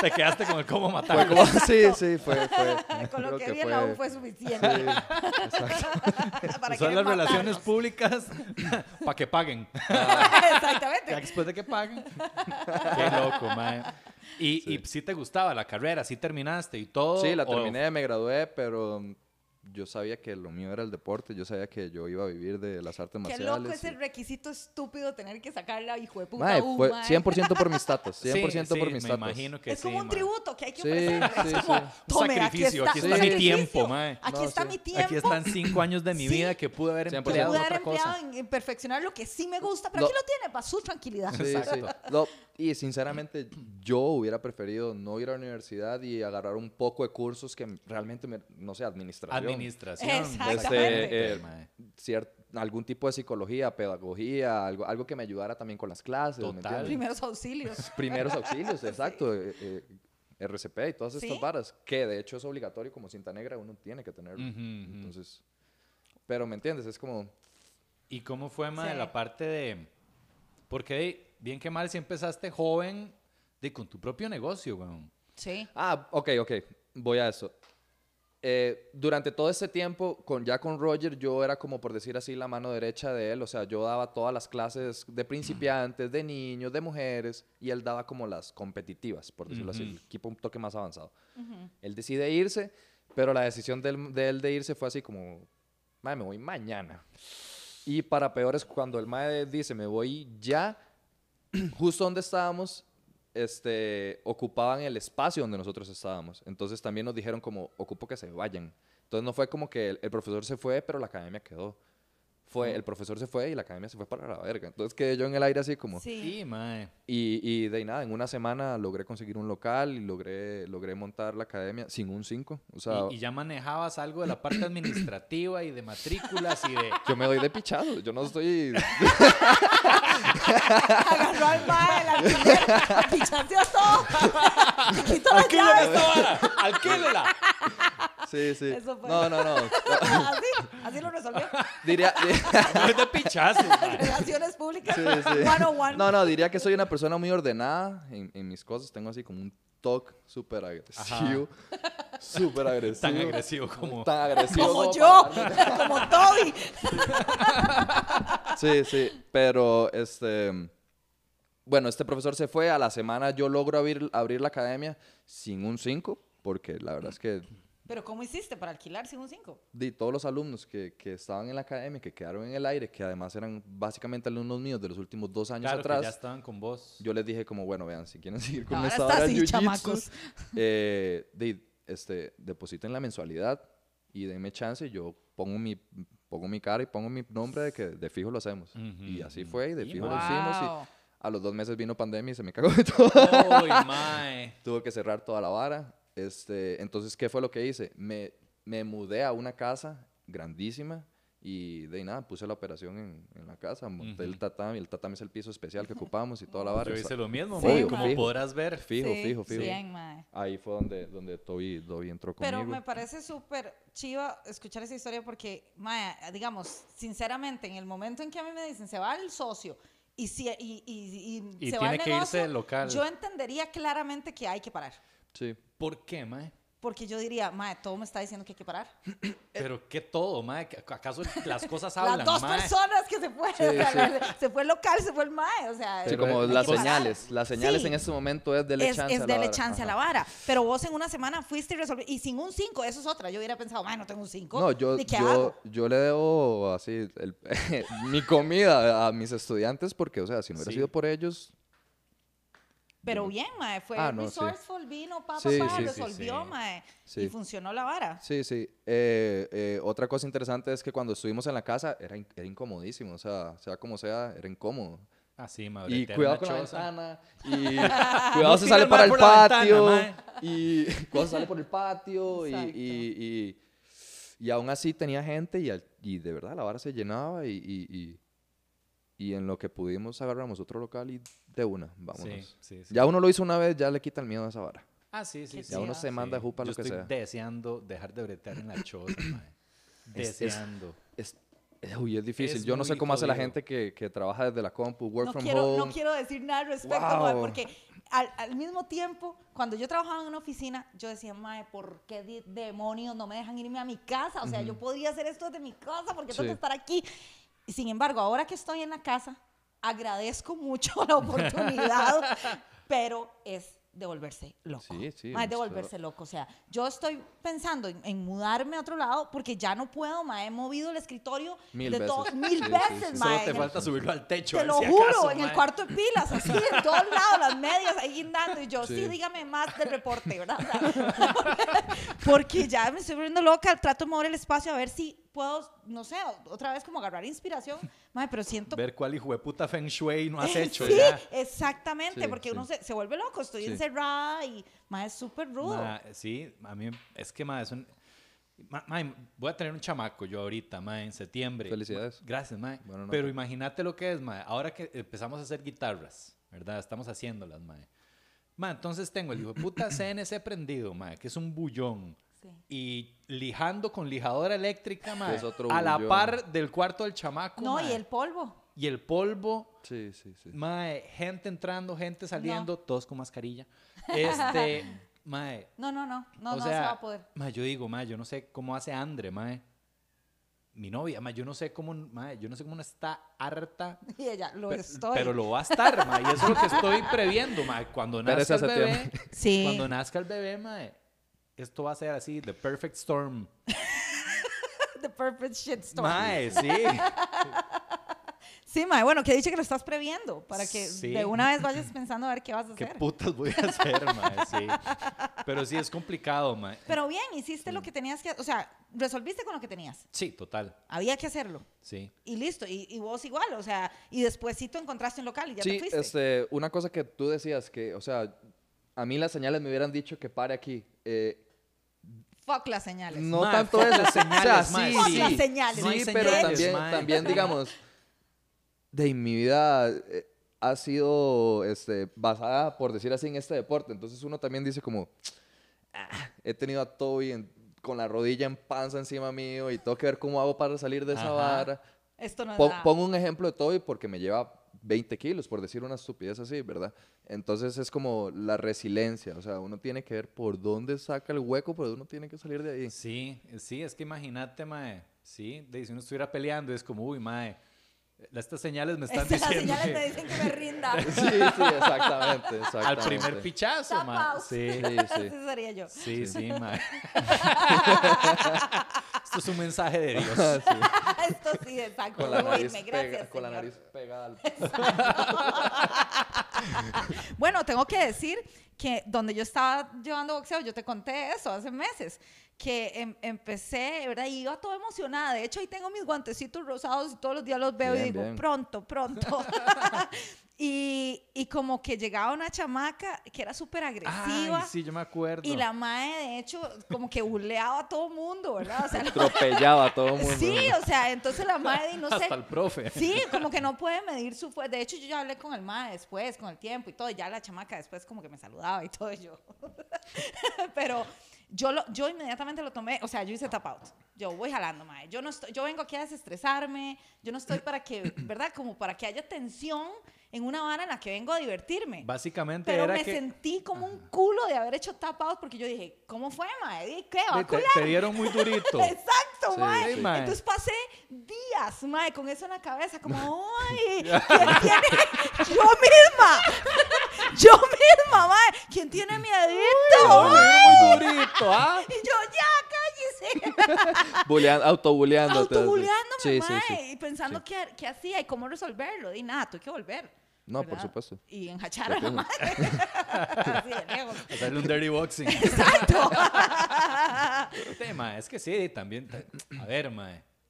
Te quedaste con el cómo fue matarlos. como, sí, sí, fue, fue. Con lo que vi en la U fue suficiente. Sí, exacto. Son las relaciones públicas para que paguen. Exactamente. Ya después de que paguen. Qué loco, mae. Y sí. y sí te gustaba la carrera, sí terminaste y todo. Sí, la o- terminé, me gradué, pero yo sabía que lo mío era el deporte, yo sabía que yo iba a vivir de las artes Qué marciales. loco es y- el requisito estúpido tener que sacar la hijo de puta Mae, U, fue mae. 100% por mis tatas, Sí, 100% por sí, mis me tatas. imagino que Es sí, como un mae. tributo que hay que Sí, ofrecerle. sí, es como, sí. tome, sacrificio, aquí aquí está está, mi un tiempo, mae. Aquí No, está sí. mi tiempo. Aquí están cinco años de mi Sí. vida que pude haber 100%. empleado pude en haber otra cosa. empleado en, en perfeccionar lo que sí me gusta, pero Lo- aquí lo tiene, para su tranquilidad. Sí, sí. Exacto. No, y sinceramente, yo hubiera preferido no ir a la universidad y agarrar un poco de cursos que realmente, me, no sé, administración. Administración. Este, eh, mae. cier- algún tipo de psicología, pedagogía, algo, algo que me ayudara también con las clases. ¿me Total. entiendes? Primeros auxilios. Primeros auxilios, exacto. eh, eh, RCP y todas estas Sí. varas, que de hecho es obligatorio como cinta negra, uno tiene que tenerlo. Entonces, pero ¿me entiendes? Es como, ¿Y cómo fue, mae, Sí. la parte de... Porque bien que mal si empezaste joven de con tu propio negocio, weón. Sí. ah, ok, ok, voy a eso. Eh, durante todo ese tiempo, con, ya con Roger, yo era como por decir así la mano derecha de él, o sea, yo daba todas las clases de principiantes, de niños, de mujeres, y él daba como las competitivas, por decirlo así, el equipo un toque más avanzado. Él decide irse, pero la decisión de él de, él de irse fue así como, "Mae, me voy mañana. Y para peores, cuando el mae dice, me voy ya, justo donde estábamos, este, ocupaban el espacio donde nosotros estábamos. Entonces también nos dijeron como, ocupo que se vayan. Entonces no fue como que el, el profesor se fue, pero la academia quedó. Fue, el profesor se fue y la academia se fue para la verga. Entonces quedé yo en el aire así como... Sí. Sí, mae. Y, y de ahí nada, en una semana logré conseguir un local y logré, logré montar la academia sin un 5. O sea, y, y ya manejabas algo de la parte administrativa y de matrículas y de... yo me doy de pichado. Yo no estoy... Agarró al mae, la alquiler, pichanteó todo. ¡Alquílela! Sí, sí. Eso fue. No, no, no. Así, así lo resolvió. Diría... No es de pichazo. Relaciones públicas. Sí, sí. One on one. No, no, diría que soy una persona muy ordenada en, en mis cosas. Tengo así como un toque súper agresivo. Súper agresivo. Tan agresivo como... Tan agresivo. Como yo, para- como Toby. Sí, sí. Pero, este... Bueno, este profesor se fue. A la semana yo logro abrir, abrir la academia sin un 5. Porque la verdad es que Pero ¿cómo hiciste para alquilar sin un 5? de todos los alumnos que, que estaban en la academia, que quedaron en el aire, que además eran básicamente alumnos míos de los últimos dos años Claro, que atrás, ya estaban con vos. yo les dije como, bueno, vean, si quieren seguir con Ahora esta hora así, chamacos. eh, de, este, depositen la mensualidad y denme chance y yo pongo mi, pongo mi cara y pongo mi nombre de que de fijo lo hacemos. Ujú, y así fue y de Y fijo lo wow. hicimos y a los dos meses vino pandemia y se me cagó de todo. ¡Uy, mae! Tuve que cerrar toda la vara. Este, entonces, ¿qué fue lo que hice? Me, me mudé a una casa grandísima y de ahí nada, puse la operación en, en la casa, monté el tatami, el tatami es el piso especial que ocupamos y toda la vara. Yo hice lo mismo, Sí, Como fijo. podrás ver. Fijo, Sí, fijo, fijo. Bien, mae. Ahí fue donde, donde Toby, Toby entró conmigo. Pero me parece súper chiva escuchar esa historia porque, mae, digamos, sinceramente, en el momento en que a mí me dicen se va el socio y, si, y, y, y Y se va tiene el que irse negocio, local. yo entendería claramente que hay que parar. Sí. ¿Por qué, mae? Porque yo diría, mae, todo me está diciendo que hay que parar. Pero qué todo, mae. ¿Acaso las cosas hablan, Las dos mae? personas que se fueron, Sí, o sea, sí. se fue el local, se fue el mae, o sea, Sí, como las que parar. señales. Las señales Sí. en este momento es dele es, chance es a la dele vara. chance a la Ajá. vara. Pero vos en una semana fuiste y resolviste, y sin un 5, eso es otra. Yo hubiera pensado, mae, no tengo un 5. No, yo, ¿Ni qué yo, hago? yo le debo así el- mi comida a mis estudiantes porque, o sea, si no hubiera Sí. sido por ellos, Pero bien, mae, fue Ah, no, sí. resourceful, vino, pa, pa, Sí, pa, sí, sí, resolvió, sí. mae, Sí. y funcionó la vara. Sí, sí. Eh, eh, otra cosa interesante es que cuando estuvimos en la casa era, in- era incomodísimo. O sea, sea como sea, era incómodo. Así, Y madre. cuidado con la ventana. Y cuidado se sale para el ventana, patio. y cuidado se sale por el patio. Y, y, y, y aún así tenía gente y, al- y de verdad la vara se llenaba. Y, y, y, y en lo que pudimos agarramos otro local y de una, vámonos. Sí, sí, sí. Ya uno lo hizo una vez, ya le quita el miedo a esa vara. Ah, sí, sí. Ya uno se manda Sí. jupa Yo lo que estoy sea. deseando dejar de bretear en la choza, mae. Es- es- Deseando. Es, es- uy, es difícil. Es Yo no sé cómo hace la gente que, que trabaja desde la compu, work no from quiero, home. no quiero decir nada al respecto, mae, porque al, al mismo tiempo, cuando yo trabajaba en una oficina, yo decía, mae, ¿por qué demonios no me dejan irme a mi casa? O sea, yo podría hacer esto desde mi casa porque tengo Sí. que estar aquí. Y sin embargo, ahora que estoy en la casa, agradezco mucho la oportunidad, pero es de volverse loco. Sí, sí, Mae, de esto- volverse loco. O sea, yo estoy pensando en, en mudarme a otro lado porque ya no puedo, mae. He movido el escritorio Mil de veces. todo- mil Sí, veces, sí. Solo mae. te el- falta subirlo al techo. te ver lo si juro, acaso, en el cuarto de pilas, así, en todos lados, las medias ahí guindando. Y yo, sí, Sí. dígame más del reporte, ¿verdad? O sea, porque ya me estoy volviendo loca, trato de mover el espacio a ver si puedo, no sé, otra vez como agarrar inspiración. Madre, pero siento... Ver cuál hijo de puta Feng Shui no has hecho sí, ya. exactamente, Sí, porque sí. uno se, se vuelve loco, estoy Sí. encerrada y, más es súper rudo. Ma, sí, a mí es que, ma, es un... ma- ma, voy a tener un chamaco yo ahorita, ma, en septiembre. Felicidades. Ma, Gracias, ma. Buena nota. Pero imagínate lo que es, ma. Ahora que empezamos a hacer guitarras, ¿verdad? Estamos haciéndolas, ma. Ma, entonces tengo el hijo de puta CNC prendido, ma, que es un bullón. Sí. Y lijando con lijadora eléctrica, ma, Es otro a la bullón. par del cuarto del chamaco, no, y el polvo. Y el polvo, Sí, sí, sí. mae, gente entrando, gente saliendo, todos con mascarilla. Este, mae, No, no, no, no, o no sea, se va a poder. mae, yo digo, mae, yo no sé cómo hace Andre, mae. Mi novia, mae, yo no sé cómo, mae, yo no sé cómo no está harta. Y ella, lo pe- estoy. Pero lo va a estar, mae, y eso es lo que estoy previendo, mae. Cuando nazca el bebé. Sí. cuando nazca el bebé, mae, esto va a ser así, the perfect storm. The perfect shitstorm. Mae, sí. Sí, mae, bueno, que dice que lo estás previendo para que Sí. de una vez vayas pensando a ver qué vas a ¿Qué hacer. putas voy a hacer, mae? Sí. Pero sí, es complicado, mae. Pero bien, hiciste lo que tenías que, o sea, resolviste con lo que tenías. Sí, total. Había que hacerlo. Sí. Y listo, y, y vos igual, o sea, y después sí tú encontraste un local y ya te Sí, fuiste. este, una cosa que tú decías que, o sea, a mí las señales me hubieran dicho que pare aquí. Eh, Fuck las señales. no Mae, tanto eso. las señales, o sea, mae, sí, Fuck sí, las señales. No sí, señales, pero también, mae. también digamos, de mi vida eh, ha sido este, basada, por decir así, en este deporte. Entonces uno también dice como, "Ah, he tenido a Toby en- con la rodilla en panza encima mío y tengo que ver cómo hago para salir de esa Ajá. vara. Esto no es Pon- pongo un ejemplo de Toby porque me lleva 20 kilos, por decir una estupidez así, ¿verdad? Entonces es como la resiliencia, o sea, uno tiene que ver por dónde saca el hueco, pero uno tiene que salir de ahí. Sí, sí, es que imagínate, mae. Sí, de, si uno estuviera peleando, es como, uy, mae. Estas señales me están Estas diciendo señales que me dicen que me rinda. Sí, sí, exactamente, exactamente. al primer pichazo, out. Sí, Sí, sí. Ese sería yo. sí, sí, mae. Esto es un mensaje de Dios. Esto sí, exacto. Con la nariz, irme, pega- gracias, con la nariz pegada al... Bueno, tengo que decir que donde yo estaba llevando boxeo, yo te conté eso hace meses, que em- empecé, ¿verdad? Y iba toda emocionada. De hecho, ahí tengo mis guantecitos rosados y todos los días los veo y digo, bien. pronto, pronto. y, y como que llegaba una chamaca que era súper agresiva. Ay, sí, yo me acuerdo. Y la mae, de hecho, como que buleaba a todo mundo, ¿verdad? O sea, la- Atropellaba a todo mundo. sí, o sea, entonces la mae, no sé, Hasta el profe. Sí, como que no puede medir su fuerza. De hecho, yo ya hablé con el MAE después, con el tiempo y todo. Y ya la chamaca después como que me saludaba y todo. Y yo. Pero yo, lo, yo inmediatamente lo tomé. O sea, yo hice tap out. Yo voy jalando, MAE. Yo, no estoy, yo vengo aquí a desestresarme. Yo no estoy para que, ¿verdad? Como para que haya tensión en una vara en la que vengo a divertirme. Básicamente Pero era me que sentí como un culo de haber hecho tap out porque yo dije, ¿cómo fue, mae? ¿Y ¿Qué? ¿Va a te, te dieron muy durito. Exacto, Sí, mae. sí. Mae. Entonces pasé días, mae, con eso en la cabeza, como, ay, ¿quién tiene? Yo misma, yo misma, mae, ¿quién tiene miedito? Muy Ay. durito, ¿ah? Y yo, ya, cállese. Autobuleándote. Autobuleándome, Sí, sí, mae, sí. y pensando qué, qué hacía y cómo resolverlo. Y nada, tuve que volver. No, por supuesto. Y enjachar a la madre. Así de lejos. Hacerle un dirty boxing. Exacto. Sí, es que sí, también. ta- A ver.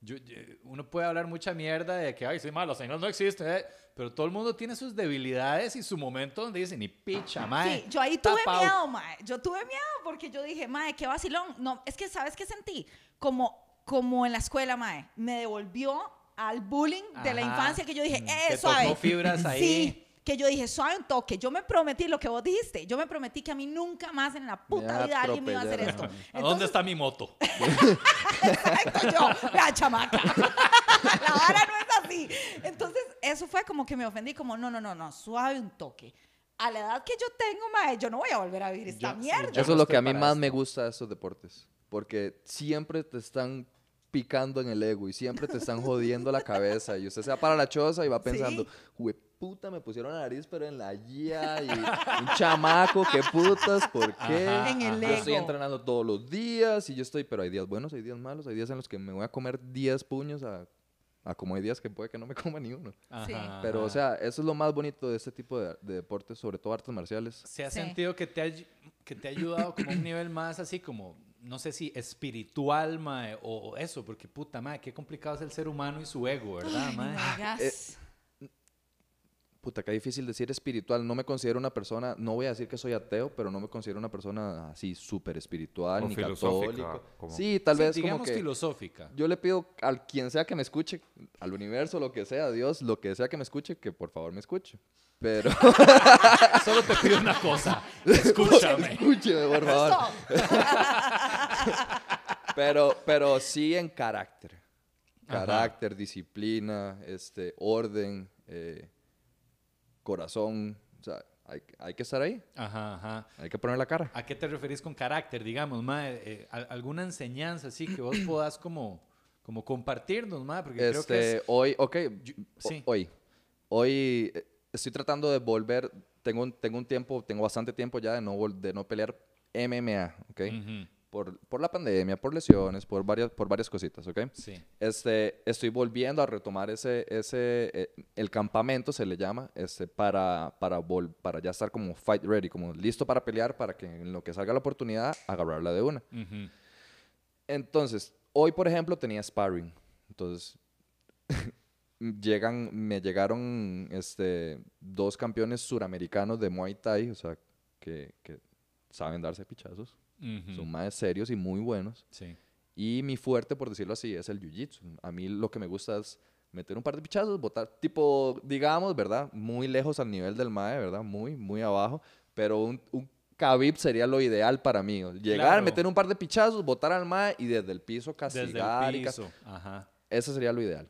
Yo- yo- uno puede hablar mucha mierda de que, ay, sí, mae, los señores no existen, eh", pero todo el mundo tiene sus debilidades y su momento donde dice, ni picha, mae. Sí, yo ahí tuve tap out". miedo, mae. Yo tuve miedo porque yo dije, mae, qué vacilón. No, es que, ¿sabes qué sentí? Como, como en la escuela, mae. Me devolvió al bullying de la Ajá. infancia que yo dije, Mm, eh, suave. fibras ahí. Sí, que yo dije, suave un toque. Yo me prometí lo que vos dijiste. Yo me prometí que a mí nunca más en la puta Me vida alguien me iba a hacer esto. atropellar. ¿A dónde está mi moto? Exacto, yo, la chamaca. la vara no es así. Entonces, eso fue como que me ofendí, como, no, no, no, no, suave un toque. A la edad que yo tengo, mae, yo no voy a volver a vivir esta Yo- sí, mierda. yo Eso es lo que a mí más esto. me gusta de estos deportes. Porque siempre te están picando en el ego y siempre te están jodiendo la cabeza. Y usted se va para la choza y va pensando, "Jue puta, me pusieron la nariz, pero en la guía. Y un chamaco, qué putas, ¿por qué? Ajá, En el Yo estoy entrenando todos los días y yo estoy, pero hay días buenos, hay días malos, hay días en los que me voy a comer 10 puños a, a como hay días que puede que no me coma ni uno. Ajá, Pero, o sea, eso es lo más bonito de este tipo de, de deportes, sobre todo artes marciales. ¿Se ha Sí. sentido que te, ha, que te ha ayudado como un nivel más así como, no sé si espiritual, mae, o eso? Porque puta, mae, qué complicado es el ser humano y su ego, ¿verdad, Ay, mae? no digas. Puta, qué difícil decir espiritual. No me considero una persona, no voy a decir que soy ateo, pero no me considero una persona así súper espiritual O ni como- Sí, tal Sí, vez como digamos que filosófica. yo le pido al quien sea que me escuche, al universo, lo que sea, a Dios, lo que sea que me escuche, que por favor me escuche. Pero Solo te pido una cosa, escúchame. escúcheme, por favor. Pero, pero sí en carácter. Ajá. Carácter, disciplina, este, orden, eh, corazón. O sea, hay, hay que estar ahí. Ajá, ajá. Hay que poner la cara. ¿A qué te referís con carácter, digamos, mae? Eh, al- ¿Alguna enseñanza así que vos puedas como, como compartirnos, mae? Porque creo que Este, es... hoy, ok, Yo- sí. hoy, hoy eh, estoy tratando de volver, tengo, un- tengo un tiempo, tengo bastante tiempo ya de no, de no pelear MMA, ok, Ujú, por, por la pandemia, por lesiones, por varias, por varias cositas, ok. Sí. Este, estoy volviendo a retomar ese, ese, eh, el campamento se le llama, este, para, para, vol- para ya estar como fight ready, como listo para pelear, para que en lo que salga la oportunidad, agarrarla de una. Entonces, hoy, por ejemplo, tenía sparring. Entonces, llegan, me llegaron este, dos campeones suramericanos de Muay Thai, o sea, que, que saben darse pichazos. Ujú. Son más serios y muy buenos. Sí. Y mi fuerte, por decirlo así, es el jiu-jitsu. A mí lo que me gusta es meter un par de pichazos, botar, tipo, digamos, ¿verdad? Muy lejos al nivel del mae, ¿verdad? Muy, muy abajo. Pero un, un Khabib sería lo ideal para mí. Llegar, Claro. meter un par de pichazos, botar al mae y desde el piso Desde castigar. el y cas- piso. Ajá. Ese sería lo ideal.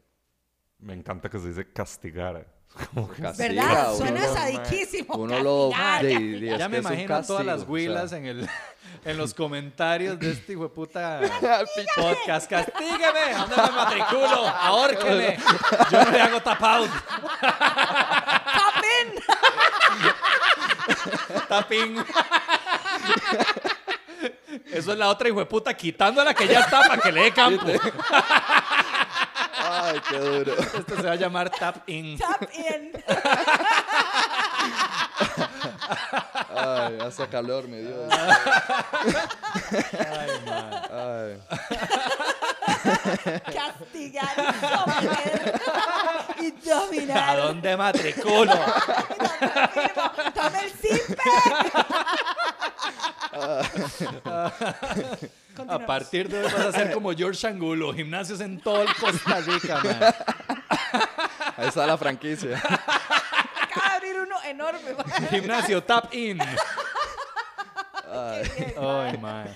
Me encanta que se dice castigar. Como ¿Verdad? Suena sadiquísimo. Uno lo... de- es ya me imagino todas las castigo, o sea. huilas en, el, en los comentarios de este hijo de puta podcast. Castígueme, ¿dónde me matriculo? Ahórqueme. Yo no le hago tap out. Tap in. Tapping. Eso es la otra hijo de puta quitándola que ya está para que le dé campo. Ay, qué duro. Esto se va a llamar tap in. Tap in. Ay, hace calor, me dio. Ay, man. Ay. Castigar y ¿A dónde matriculo? Tome el simpe. A partir de hoy vas a ser como George Angulo, gimnasios en todo el Costa Rica, man. Ahí está la franquicia. Acaba de abrir uno enorme. Gimnasio tap in. Ay. Ay, man.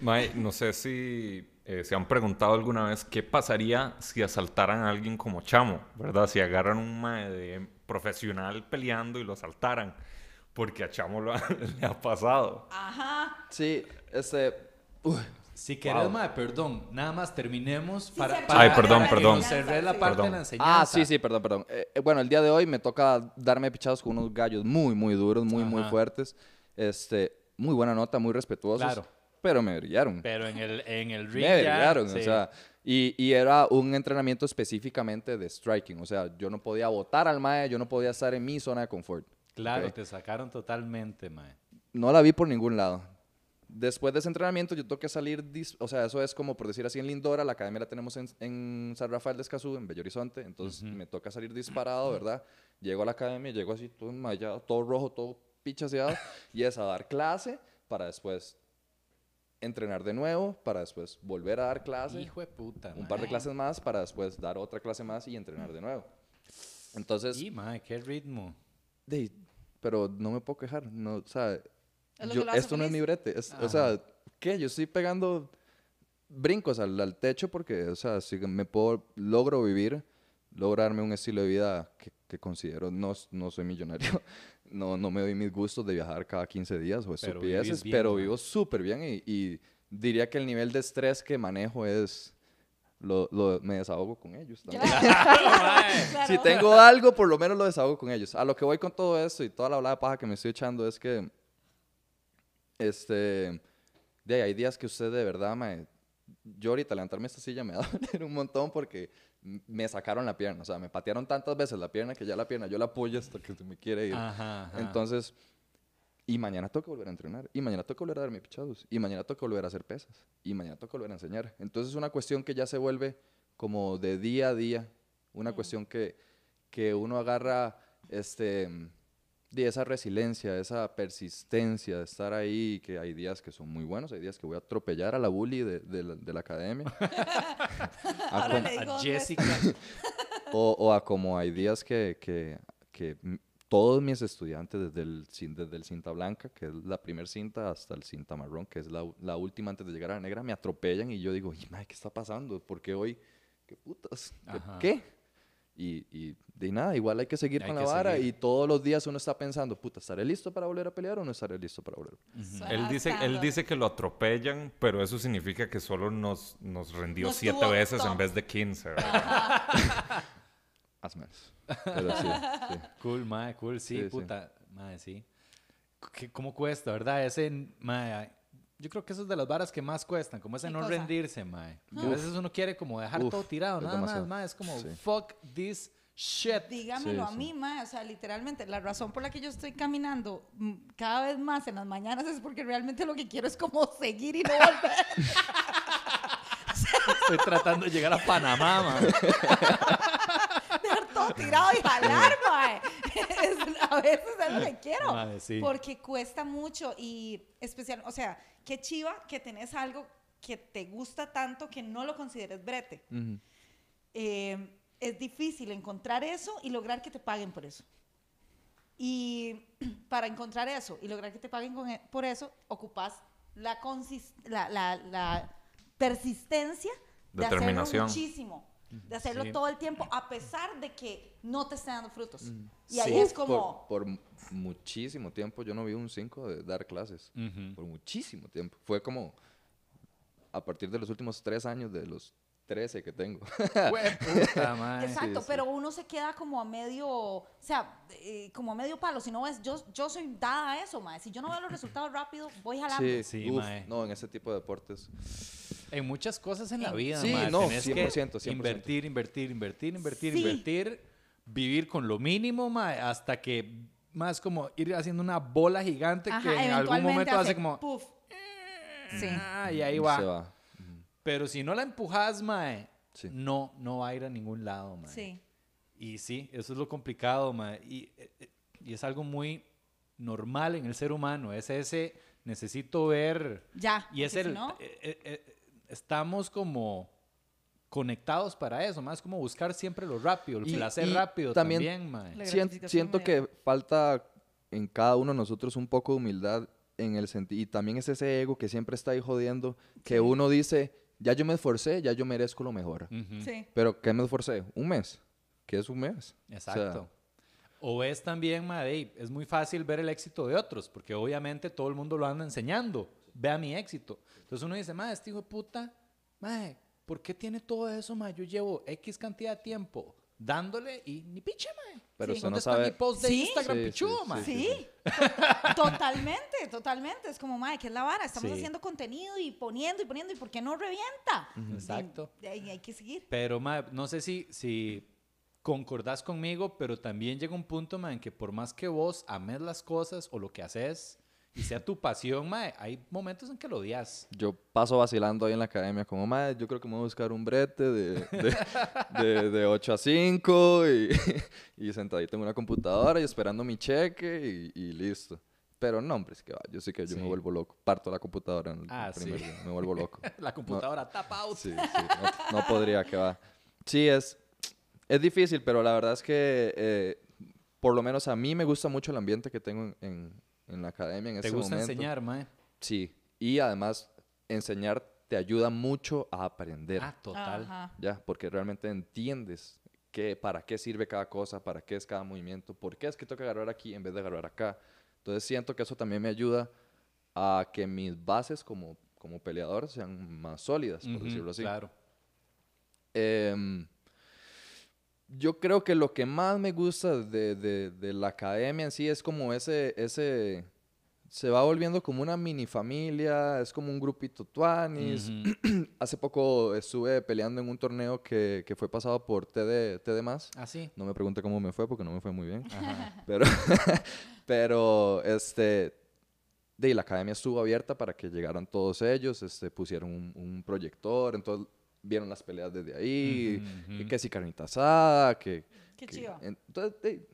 Mae, no sé si eh, se han preguntado alguna vez qué pasaría si asaltaran a alguien como Chamo, ¿verdad? Si agarran un mae de profesional peleando y lo asaltaran. Porque a Chamo lo ha- le ha pasado. Ajá. Sí, este... uy, Si querés, Wow. mae, perdón, nada más terminemos Sí, para, se para- Ay, perdón, para que perdón. nos cerré la parte de Perdón. la enseñanza. Ah, sí, sí, perdón, perdón. Eh, eh, bueno, el día de hoy me toca darme pichados con unos gallos muy, muy duros, muy, muy Ajá. fuertes. Este, muy buena nota, muy respetuosos. Claro. Pero me brillaron. Pero en el, en el ring Me ya, brillaron, sí. o sea, Y, y era un entrenamiento específicamente de striking. O sea, yo no podía votar al mae, yo no podía estar en mi zona de confort. Claro, Ok. te sacaron totalmente, mae. No la vi por ningún lado. Después de ese entrenamiento, yo tengo que salir, o sea, eso es como por decir así en Lindora, la academia la tenemos en, en San Rafael de Escazú, en Bello Horizonte, entonces me toca salir disparado, ¿verdad? Llego a la academia, llego así todo enmayado, todo rojo, todo pichaseado, y es a dar clase para después entrenar de nuevo, para después volver a dar clase, Hijo de puta, un par de clases más, para después dar otra clase más y entrenar de nuevo. Entonces, Y, mae, qué ritmo. de- pero no me puedo quejar, no, o sea, Es lo yo- que lo hace esto no es feliz. mi brete, es- o sea, ¿qué? Yo estoy pegando brincos al, al techo porque, o sea, si me puedo, logro vivir, logro darme un estilo de vida que, que considero, no, no soy millonario, no, no me doy mis gustos de viajar cada 15 días o Pero estupideces, pero ma. vivo súper bien y, y diría que el nivel de estrés que manejo es, lo, lo- me desahogo con ellos también. Claro. Si tengo algo, por lo menos lo desahogo con ellos. A lo que voy con todo esto y toda la hablada de paja que me estoy echando es que, este, de ahí hay días que usted de verdad, mae, yo ahorita levantarme esta silla me da un montón porque me sacaron la pierna. O sea, me patearon tantas veces la pierna que ya la pierna yo la apoyo hasta que se me quiere ir. Ajá, ajá. Entonces, y mañana tengo que volver a entrenar. Y mañana tengo que volver a darme pichados. Y mañana tengo que volver a hacer pesas. Y mañana tengo que volver a enseñar. Entonces es una cuestión que ya se vuelve como de día a día. Una cuestión que, que uno agarra este, de esa resiliencia, esa persistencia de estar ahí. Que hay días que son muy buenos. Hay días que voy a atropellar a la bully de, de la, de la academia. A Ahora com- le digo A dónde Jessica. o, o a como hay días que, que, que todos mis estudiantes, desde el, desde el cinta blanca, que es la primer cinta, hasta el cinta marrón, que es la, la última antes de llegar a la negra, me atropellan y yo digo, "Ay, madre, ¿qué está pasando? ¿Por qué hoy? ¿Qué putas? ¿Qué? Ajá. qué?". Y, y de nada, igual hay que seguir Hay con que la vara seguir. y todos los días uno está pensando, puta, ¿estaré listo para volver a pelear o no estaré listo para volver? Suena Él dice, él dice que lo atropellan, pero eso significa que solo nos, nos rendió No siete veces en top. vez de 15. ¿verdad? Más o menos. Pero sí, sí. Cool, mae, cool. Sí, Sí, sí. puta. Mae, sí. ¿Qué- ¿Cómo cuesta, verdad? Ese, mae, yo creo que eso es de las varas que más cuestan, como ese ¿Qué no cosa? rendirse, mae. A veces uno quiere como dejar Uf, todo tirado, nada demasiado. más, mae. Es como, Sí. fuck this shit. Dígamelo Sí, a mí, sí. ma, o sea, literalmente, la razón por la que yo estoy caminando mm, cada vez más en las mañanas es porque realmente lo que quiero es como seguir y no volver. Estoy tratando de llegar a Panamá, mae. dejar todo tirado y jalar, mae. Es- a veces es lo que quiero. Mae, sí. Porque cuesta mucho y especial, o sea, qué chiva que tenés algo que te gusta tanto que no lo consideres brete. Ujú. Eh, es difícil encontrar eso y lograr que te paguen por eso. Y para encontrar eso y lograr que te paguen con e- por eso, ocupas la, la, la- la persistencia de hacerlo Determinación. muchísimo, de hacerlo Sí. todo el tiempo, a pesar de que no te esté dando frutos. Y ahí es como... Por, por mu- muchísimo tiempo yo no vi un 5 de dar clases. Por muchísimo tiempo. Fue como a partir de los últimos tres años de los 13 que tengo. Puta. Exacto, sí. pero uno se queda como a medio, o sea, eh, como a medio palo. Si no ves, yo, yo soy dada a eso, mae. Si yo no veo los resultados rápido, voy jalando. sí, Sí, uf, mae. no, en ese tipo de deportes. En muchas cosas en la vida, Sí, mae, no, tenés 100%, que 100%. invertir, invertir, invertir, invertir, Sí. invertir, vivir con lo mínimo, mae, hasta que más como ir haciendo una bola gigante Ajá, que en algún momento hace como Puf. Sí. ah, y ahí Se va. Pero si no la empujas, mae, Sí. no, no va a ir a ningún lado, mae. Sí. Y sí, eso es lo complicado, mae. Y, eh, eh, y es algo muy normal en el ser humano. Es ese, necesito ver Ya. y es si el. no, eh, eh, eh, estamos como conectados para eso, más como buscar siempre lo rápido, el Y- placer y rápido también- mae. Siento que falta en cada uno de nosotros un poco de humildad en el sentido, y también es ese ego que siempre está ahí jodiendo, que uno dice, ya yo me esforcé, ya yo merezco lo mejor. Ujú, Sí. Pero ¿qué me esforcé? Un mes. ¿Qué es un mes? O sea, Exacto. O ves también, mae, ey, es muy fácil ver el éxito de otros, porque obviamente todo el mundo lo anda enseñando. Vea mi éxito. Entonces uno dice, mae, este hijo de puta, mae, ¿por qué tiene todo eso, mae? Yo llevo X cantidad de tiempo dándole y ni piche, mae. Pero Sí. usted no ¿Dónde está sabe... mi post de Sí. Instagram Sí, sí, pichudo, sí, mae? Sí, to- totalmente, totalmente. Es como, madre, ¿qué es la vara? Estamos Sí. haciendo contenido y poniendo y poniendo, ¿y por qué no revienta? Exacto. De ahí hay que seguir. Pero, mae, no sé si, si concordás conmigo, pero también llega un punto, mae, en que por más que vos ames las cosas o lo que haces y sea tu pasión, mae, hay momentos en que lo odias. Yo paso vacilando ahí en la academia como, madre, yo creo que me voy a buscar un brete de, de, de, de 8 a 5 y, y sentadito en una computadora y esperando mi cheque y, y listo. Pero no, hombre, es que va, yo sí que yo me Sí. vuelvo loco. Parto la computadora en el Ah, primer sí. día, me vuelvo loco. La computadora tap out. Sí, sí, no, no podría que va. Sí, es, es difícil, pero la verdad es que eh, por lo menos a mí me gusta mucho el ambiente que tengo en, en- en la academia en ¿Te este gusta momento. enseñar, mae? Sí, y además enseñar te ayuda mucho a aprender, Ah, total. Ajá. ya, porque realmente entiendes que, para qué sirve cada cosa, para qué es cada movimiento, por qué es que tengo que agarrar aquí en vez de agarrar acá. Entonces siento que eso también me ayuda a que mis bases como, como peleador sean más sólidas, por decirlo así. Claro. Em, yo creo que lo que más me gusta de, de- de la academia en sí es como ese, ese, se va volviendo como una mini familia, es como un grupito tuanis. Hace poco estuve peleando en un torneo que, que fue pasado por TD, TD más. Ah, sí. No me pregunte cómo me fue porque no me fue muy bien. Ajá. Pero, pero este, de, la academia estuvo abierta para que llegaran todos ellos, este, pusieron un, un proyector, entonces vieron las peleas desde ahí, y ujú. que si carnita asada, que... Qué que- chido. Entonces, de,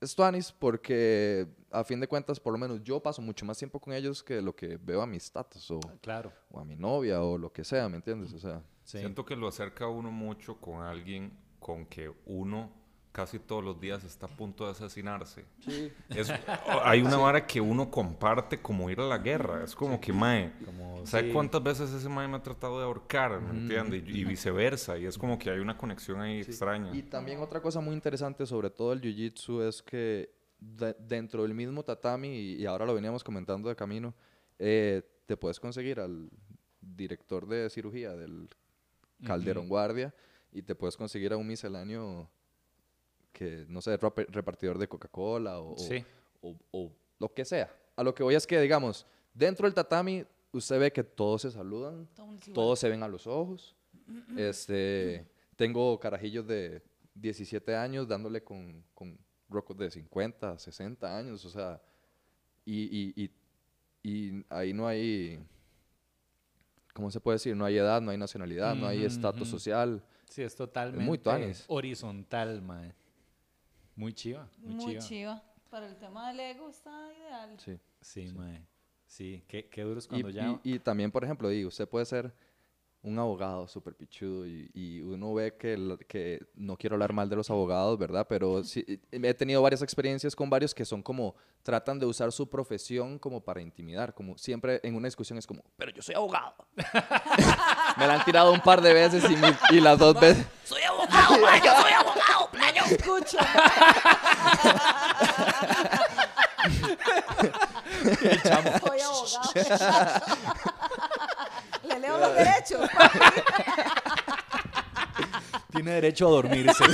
es tuanis porque a fin de cuentas, por lo menos yo paso mucho más tiempo con ellos que lo que veo a mis tatas o, Claro. o a mi novia o lo que sea, ¿me entiendes? O sea, Sí. Siento que lo acerca a uno mucho con alguien con que uno casi todos los días está a punto de asesinarse. Es- hay una vara que uno comparte como ir a la guerra. Es como que, mae, Como, ¿sabe sí. cuántas veces ese mae me ha tratado de ahorcar? ¿Me entiende? Y, y viceversa. Y es como que hay una conexión ahí extraña. Y también otra cosa muy interesante sobre todo el jiu-jitsu es que de- dentro del mismo tatami, y, ahora lo veníamos comentando de camino, eh, te puedes conseguir al director de cirugía del Calderón Guardia y te puedes conseguir a un misceláneo que, no sé, rep- repartidor de Coca-Cola o, o- Sí. o- o lo que sea. A lo que voy es que, digamos, dentro del tatami, usted ve que todos se saludan, todos se ven a los ojos. Este, tengo carajillos de 17 años dándole con, con rocos de 50, 60 años, o sea, y, y, y, y ahí no hay, ¿cómo se puede decir? No hay edad, no hay nacionalidad, no hay Ujú, estatus social. Sí, es totalmente muy tuanis. horizontal, mae. Muy chiva, muy, Muy chiva. chiva. Para el tema del ego está ideal. Sí. Sí, mae. Sí, qué, qué duro es Y, cuando ya... y- y también, por ejemplo, digo, usted puede ser un abogado súper pichudo y, y uno ve que, el- que no quiero hablar mal de los abogados, ¿verdad? Pero sí, he tenido varias experiencias con varios que son como, tratan de usar su profesión como para intimidar, como siempre en una discusión es como, pero yo soy abogado. Me la han tirado un par de veces y, mi- y las dos veces... Soy abogado, ma, yo soy abogado, playo. Escucho. Soy abogado. Le leo los derechos. Tiene derecho a dormirse.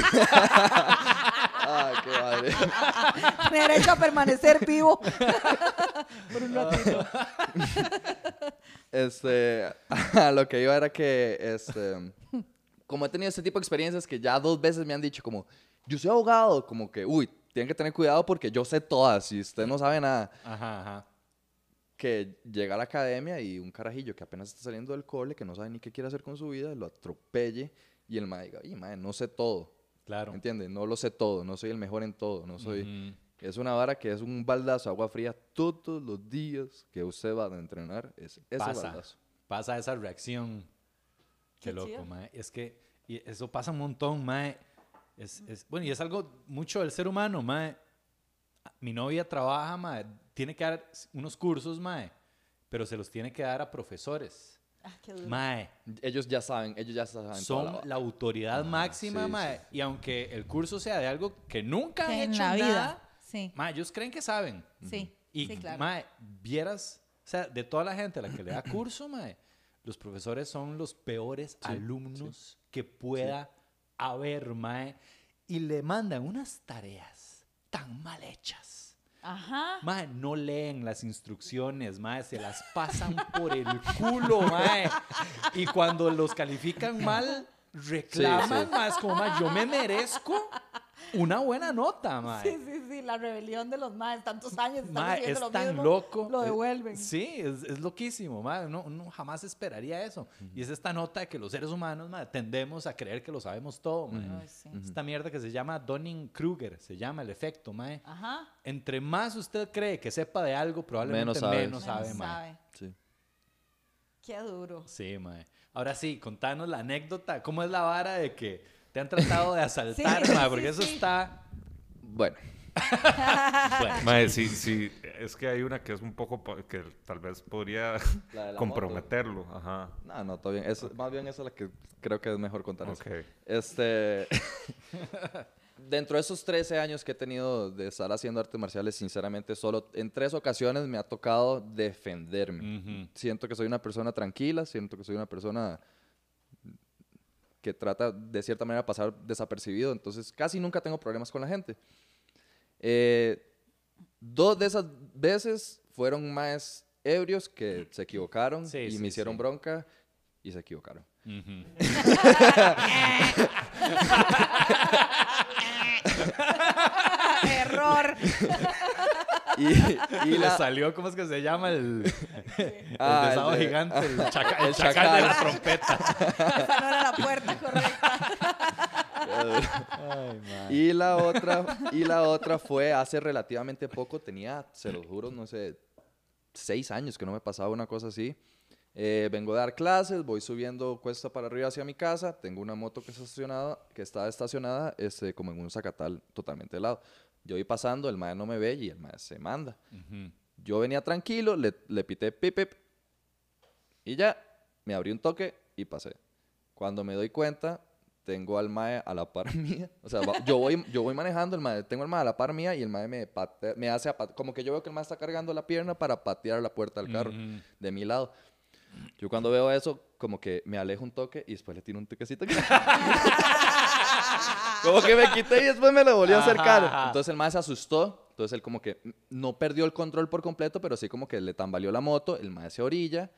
Ay, qué madre. Tiene derecho a permanecer vivo. Por un ratito. Este, a lo que iba era que, este, como he tenido este tipo de experiencias que ya dos veces me han dicho como, yo soy abogado, como que, uy, tienen que tener cuidado porque yo sé todas y usted no sabe nada. Ajá, ajá. Que llega a la academia y un carajillo que apenas está saliendo del cole, que no sabe ni qué quiere hacer con su vida, lo atropelle y el mae diga, y mae, no sé todo. Claro. ¿Entiendes? No lo sé todo, no soy el mejor en todo, no soy... Ujú. Es una vara que es un baldazo, agua fría, todos los días que usted va a entrenar, es ese Pasa. baldazo. Pasa esa reacción. Qué, Qué loco, chido. mae. Es que y eso pasa un montón, mae. Es, es- bueno, y es algo mucho del ser humano, mae. Mi novia trabaja, mae. Tiene que dar unos cursos, mae. Pero se los tiene que dar a profesores. Ah, qué duro. Mae, Ellos ya saben, ellos ya saben. son la la, autoridad máxima, sí, mae. Y aunque el curso sea de algo que nunca han Que en hecho la vida. nada, Sí, mae, ellos creen que saben. sí. Y, sí, claro. mae, vieras, o sea, de toda la gente a la que le da curso, mae, los profesores son los peores alumnos que pueda haber, mae. y le mandan unas tareas tan mal hechas. Ajá. Mae, no leen las instrucciones, mae, se las pasan por el culo, mae. Y cuando los califican mal, reclaman sí. más como, mae, yo me merezco una buena nota, mae. Sí, sí, sí, la rebelión de los más, tantos años están Mae, es lo tan mismo, loco. Lo Eh, devuelven. Sí, es, es loquísimo, mae. Uno, uno jamás esperaría eso. Y es esta nota de que los seres humanos, mae, tendemos a creer que lo sabemos todo, mae. Ay, sí. Esta mierda que se llama Dunning-Kruger, se llama el efecto, mae. Ajá. Entre más usted cree que sepa de algo, probablemente Menos menos sabe. sabe, Menos mae. sabe. Sí. Qué duro. Sí, mae. Ahora sí, contanos la anécdota. ¿Cómo es la vara de que te han tratado de asaltar, Sí, sí, Porque eso sí. está... Bueno, Bueno, Mae, sí, sí, es que hay una que es un poco que tal vez podría La de la comprometerlo. Ajá. no, no, todo bien. Eso, más bien esa es la que creo que es mejor contar. eso. Ok. Este. Dentro de esos 13 años que he tenido de estar haciendo artes marciales, sinceramente, solo en tres ocasiones me ha tocado defenderme. Siento que soy una persona tranquila, siento que soy una persona que trata de cierta manera de pasar desapercibido, entonces casi nunca tengo problemas con la gente. Eh, dos de esas veces fueron más ebrios que se equivocaron Sí, y sí, me hicieron sí. bronca y se equivocaron. Ujú. Error. Y, y Y le la, salió, ¿cómo es que se llama? El, el Ah, el desado de- gigante, el, chaca- el el chacal, chacal. de la trompeta. Esa no era la puerta correcta. Ay, man. y la otra y la otra fue hace relativamente poco, tenía, se los juro, no sé, seis años que no me pasaba una cosa así. Eh, vengo de dar clases, voy subiendo cuesta para arriba hacia mi casa, tengo una moto que está estacionada, que está estacionada este, como en un zacatal totalmente helado. Yo voy pasando, el mae no me ve y el mae se manda. Yo venía tranquilo, le, le pité pip, pip, y ya, me abrí un toque y pasé. Cuando me doy cuenta, tengo al mae a la par mía. O sea, va- yo voy, yo voy manejando, el mae, tengo al mae a la par mía y el mae me, patea- me hace, apa- como que yo veo que el mae está cargando la pierna para patear la puerta del carro de mi lado. Yo cuando veo eso, como que me alejo un toque y después le tiro un toquecito. como que me quité y después me lo volví a acercar. Ajá. Entonces el mae se asustó. Entonces él como que no perdió el control por completo, pero sí como que le tambaleó la moto. El mae se orilla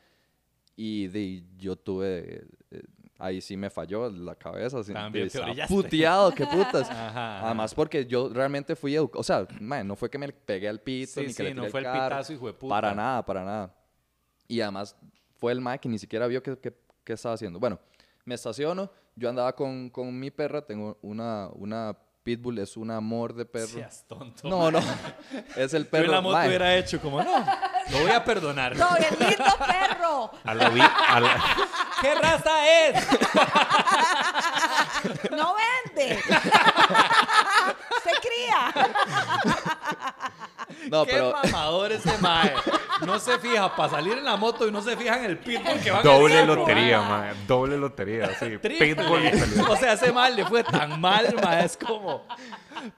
y de, yo tuve... eh, ahí sí me falló la cabeza. así, También de, te puteado, qué putas. Ajá, ajá. Además porque yo realmente fui educado. O sea, mae, no fue que me pegué al pito Sí, ni que sí, le no tiré fue el carro. pitazo, hijo de puta. Para nada, para nada. Y además fue el mae que ni siquiera vio qué estaba haciendo. Bueno, me estaciono, yo andaba con, con mi perra, tengo una, una pitbull, es un amor de perro. Seas tonto. No, no, es el Yo perro. en la moto mae. hubiera hecho como, no, lo voy a perdonar. No, el lindo perro. A la, vi- a la- ¿Qué raza es? No vende. Se cría. No, Qué pero mamador ese mae. No se fija para salir en la moto y no se fija en el pitbull que va doble ganando, lotería, mae. mae. Doble lotería, sí. Triple. Pitbull y. O sea, ese mal le fue tan mal, mae. Es como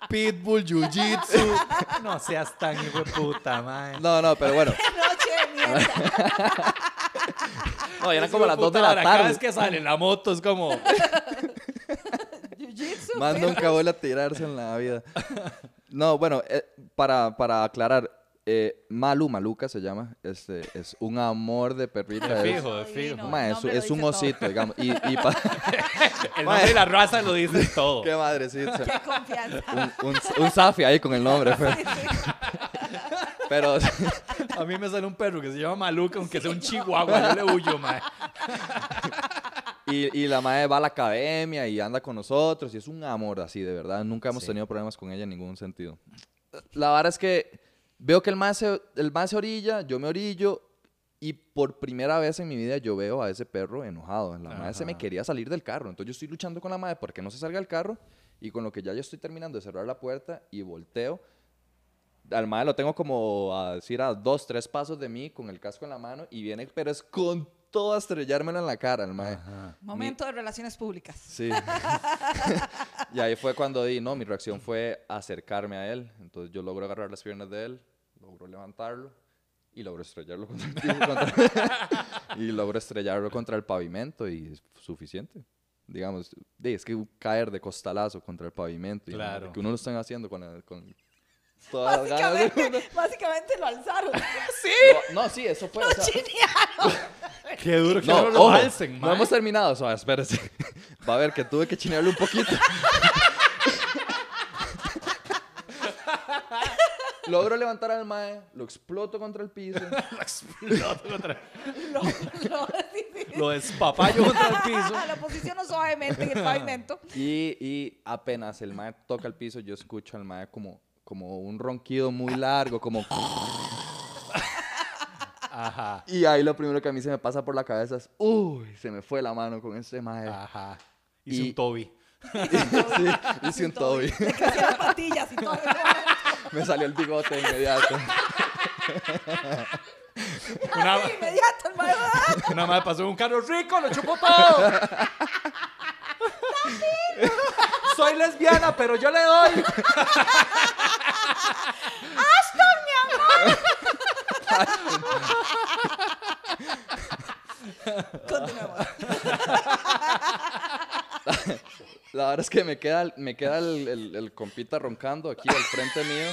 pitbull, jiu-jitsu. No seas tan hijo de puta, mae. no, no, pero bueno. Noche de mierda. No, eran como las de 2 de la ahora, Cada tarde. vez que sale en la moto es como... Jiu-jitsu. Más nunca vuelve a tirarse en la vida. No, bueno, eh, para, para aclarar, eh, Malu, Maluca se llama, este, es un amor de perrita. De es- fijo, de Divino. fijo. Ma, el es, nombre lo es un dice todo. osito, digamos. Y, y pa- El nombre y la raza lo dice todo. Qué madre, sí. o sea, Qué confianza. un, un, un Safi ahí con el nombre. Pero, A mí me sale un perro que se llama Maluca, aunque sea un chihuahua, yo le huyo, mae. Y, y la madre va a la academia y anda con nosotros y es un amor así, de verdad. Nunca hemos Sí. tenido problemas con ella en ningún sentido. La verdad es que veo que el más se, el mae se orilla, yo me orillo y por primera vez en mi vida yo veo a ese perro enojado. La madre se me Ajá. quería salir del carro. Entonces yo estoy luchando con la madre porque no se salga del carro y con lo que ya yo estoy terminando de cerrar la puerta y volteo. Al madre lo tengo como a decir a dos, tres pasos de mí con el casco en la mano y viene, pero es con todo a estrellármelo en la cara, el mae. Momento de relaciones públicas. Sí. y ahí fue cuando di, no, mi reacción fue acercarme a él. Entonces yo logro agarrar las piernas de él, logro levantarlo y logro estrellarlo contra el piso, contra- y logro estrellarlo contra el pavimento y es suficiente. digamos, es que caer de costalazo contra el pavimento. y Claro. Que uno lo están haciendo con, la- con todas las ganas del mundo. Básicamente, lo alzaron. No, no, sí, eso fue. o sea, Qué duro que no, no, lo ojo, alcen, no hemos terminado. O sea, espérese. Va a ver que tuve que chinearle un poquito. Logro levantar al mae, lo exploto contra el piso. Exploto contra- Lo, lo, sí, sí. Lo despapayo contra el piso. Lo posiciono suavemente en el pavimento. Y, y apenas el mae toca el piso, yo escucho al mae como, como un ronquido muy largo, como... Ajá. Y ahí lo primero que a mí se me pasa por la cabeza es, uy, se me fue la mano con ese mae. Ajá. Hice Y- un Toby. sí, hice un Toby. Le patillas y todo. Me salió el bigote de inmediato. Una, Así, inmediato, el mae, ¡ah! una madre pasó en un carro rico, lo chupó todo. Soy lesbiana, pero yo le doy. Continuemos. La verdad es que me queda, me queda el, el- el compita roncando aquí al frente mío.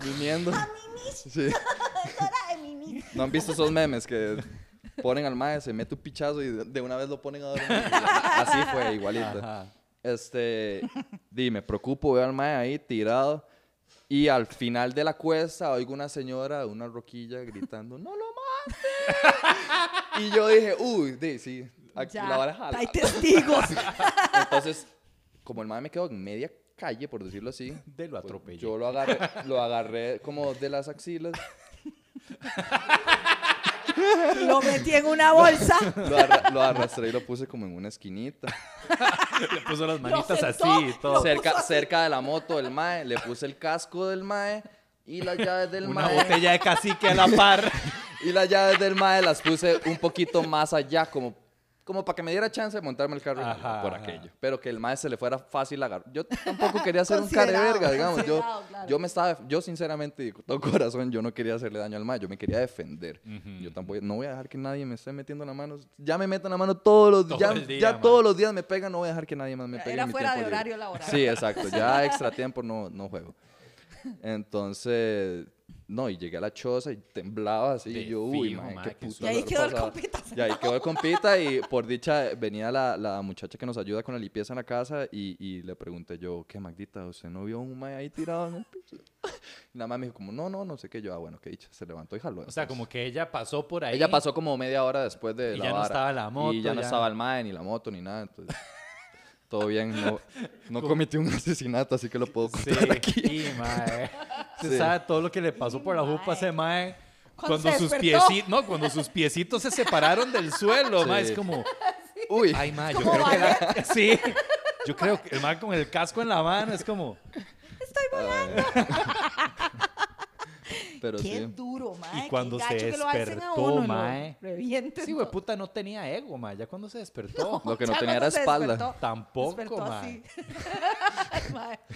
Viniendo. Sí. ¿No han visto esos memes que ponen al mae, se mete un pichazo y de- de una vez lo ponen a dormir? Así fue, igualito. Ajá. Este, di, me preocupo, veo al mae ahí tirado. Y al final de la cuesta oigo una señora, una roquilla gritando, ¡No lo mates! y yo dije, uy, di, sí, aquí Ya, la vara jala. hay testigos. Entonces, como el mae me quedó en media calle, por decirlo así, De lo pues, atropellé. yo lo agarré, lo agarré como de las axilas, Lo metí en una bolsa. lo, arra- lo arrastré y lo puse como en una esquinita. Le puso las manitas sentó, así y todo. cerca, cerca de la moto del mae, le puse el casco del mae y las llaves del Una mae. botella de cacique a la par. Y las llaves del mae las puse un poquito más allá, como, como para que me diera chance de montarme el carro Ajá, por ajá. aquello. Pero que el mae se le fuera fácil agarrar. Yo tampoco quería hacer un care Considerado, verga, digamos. Yo, claro. yo me estaba, yo sinceramente, y con todo corazón, yo no quería hacerle daño al mae, yo me quería defender. Yo tampoco, no voy a dejar que nadie me esté metiendo la mano. Ya me meto la mano todos los Todo ya, día, todos los días me pegan, no voy a dejar que nadie más me pegue. Era fuera de libre. horario laboral. Sí, exacto. Ya extra tiempo no, no juego. Entonces, no, y llegué a la choza y temblaba así. Y yo, uy, fijo, qué puta. Y ahí quedó el compita Y ahí quedó el compita y por dicha venía la, la muchacha que nos ayuda con la limpieza en la casa y, y le pregunté yo, ¿qué Magdita? ¿Usted no vio un mae ahí tirado en el piso? Y nada más me dijo como, no, no, no sé qué. Yo, ah, bueno, qué dicha. Se levantó y jaló. O sea, como que ella pasó por ahí. Ella pasó como media hora después de Y la ya no vara. estaba la moto, Y ya no ya. estaba el mae, ni la moto, ni nada. Entonces, todo bien. No, no cometí un asesinato, así que lo puedo Sí, contar aquí. sí, mae. Usted Sí. sabe todo lo que le pasó por la jupa a ese mae. Cuando Cuando, se sus piecitos, no, cuando sus piecitos se separaron del suelo, mae, Sí. es como, Uy, ay, mae, yo creo que la- sí, yo creo que el mae con el casco en la mano es como, pero Qué sí. duro, mae. Y cuando qué se gacho que lo alcen a despertó, uno mae. revienten sí, güey, puta, no tenía ego, mae, ya cuando se despertó, Lo que no tenía era se espalda. despertó, tampoco, despertó mae. así. Mae.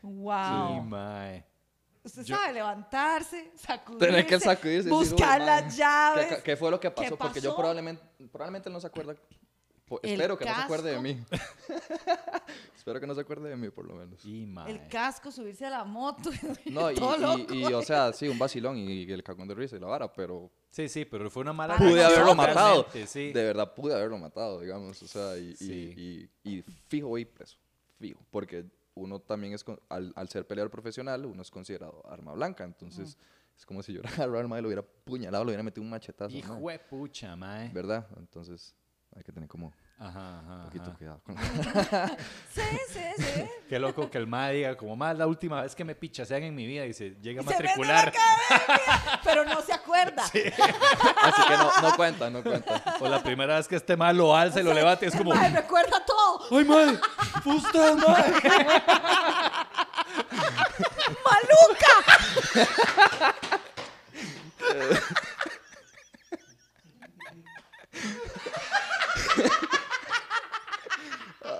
Sí, wow. mae. Usted Yo- sabe levantarse, sacudirse, Tener que sacudirse. buscar "Uy, las llaves. ¿Qué, qué fue lo que ¿Qué pasó? Porque yo probablemente, probablemente no se acuerda. El espero que no se acuerde de casco. mí. espero que no se acuerde de mí, por lo menos. Mae. El casco, subirse a la moto. No, y, todo y- y, o sea, sí, un vacilón y, el cagón de risa y la vara, pero Sí, sí, pero fue una mala Pude haberlo matado. Sí. De verdad, pude haberlo matado, digamos. O sea, y, y- Sí. y, y fijo voy preso. Fijo. Porque uno también es, con- al, al ser peleador profesional, uno es considerado arma blanca. Entonces, es como si yo era agarrado arma y lo hubiera puñalado, lo hubiera metido un machetazo. Hijo de pucha, mae. ¿Verdad? Entonces, hay que tener como Ajá, ajá, un poquito ajá. cuidado con Sí, sí, sí. Qué loco que el mae diga, como más la última vez que me pichasean en mi vida, y se llega a se la matricular. academia, pero no se acuerda. Así que no, no cuenta, no cuenta. O la primera vez que este mae lo alza y lo levanta, y es como, Ay, recuerda todo. ¡ay, mae! ¡Fue usted, mae! ¡Maluca!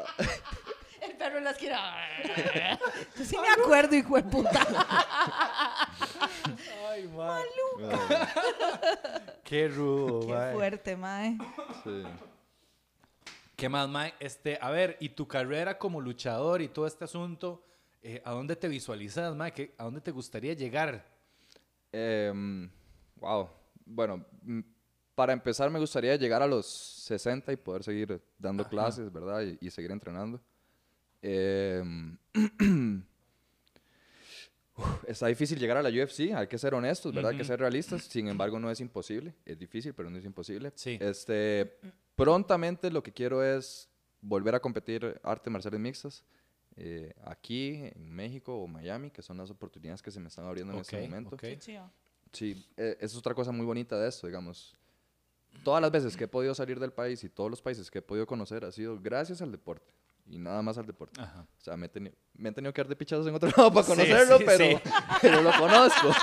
El perro en la esquina. Yo sí me acuerdo, hijo de puta. ¡Ay, mae. Qué rudo, Qué mae. fuerte, mae. sí. ¿Qué más, Mike? Este, a ver, y tu carrera como luchador y todo este asunto, eh, ¿a dónde te visualizas? ¿Qué- ¿A dónde te gustaría llegar? Em, wow. Bueno, mm, para empezar me gustaría llegar a los 60 y poder seguir dando Ajá. clases, ¿verdad? Y, y seguir entrenando. Uf, está difícil llegar a la UFC, hay que ser honestos, ¿verdad? Hay que ser realistas. Sin embargo, no es imposible. Es difícil, pero no es imposible. Sí. Este, prontamente lo que quiero es volver a competir artes marciales mixtas. eh, aquí en México o Miami, que son las oportunidades que se me están abriendo en este momento. ok. Qué chido. Sí, eh, es otra cosa muy bonita de esto, digamos. Todas las veces que he podido salir del país y todos los países que he podido conocer ha sido gracias al deporte y nada más al deporte. Ajá. O sea, me he, teni- me he tenido que dar de pichazos en otro lado para conocerlo, sí, pero, sí. pero lo conozco.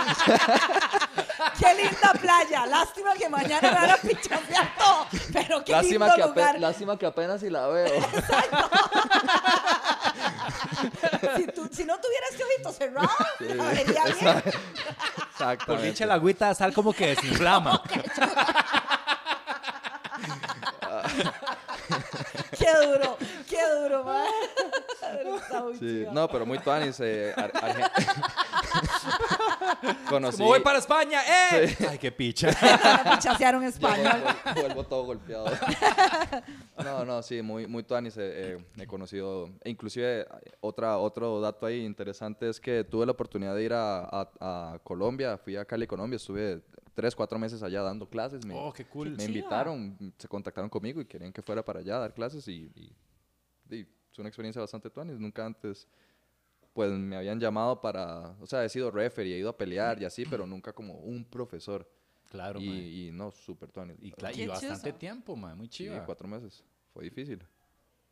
Qué linda playa. Lástima que mañana me van a pichasear todo. Pero qué lástima, lindo que ape- lugar. lástima que apenas si la veo. Si, tú- si no tuviera este ojito cerrado, Sí, la vería bien. Exactamente. Por dicha la agüita de sal como que desinflama. Qué duro, qué duro, Sí, chido. no, pero muy tuanis. Eh, ar- argen- Conocí... Como voy para España, ¡eh! Ay, qué picha. Me pichasearon español. vuelvo, vuelvo todo golpeado. No, no, sí, muy, muy tuanis. eh, eh, he conocido, e inclusive otra, otro dato ahí interesante es que tuve la oportunidad de ir a, a- a Colombia, fui a Cali, Colombia, estuve tres, cuatro meses allá dando clases. Me, Oh, qué cool. me invitaron, se contactaron conmigo y querían que fuera para allá a dar clases y es una experiencia bastante tuanis. Nunca antes, pues me habían llamado para, o sea, he sido referee, he ido a pelear y así, pero nunca como un profesor. Claro, mae. Y, y no, súper tuanis. Y, cla- y bastante chido. tiempo, mae. Muy Sí, chido. cuatro meses. Fue difícil.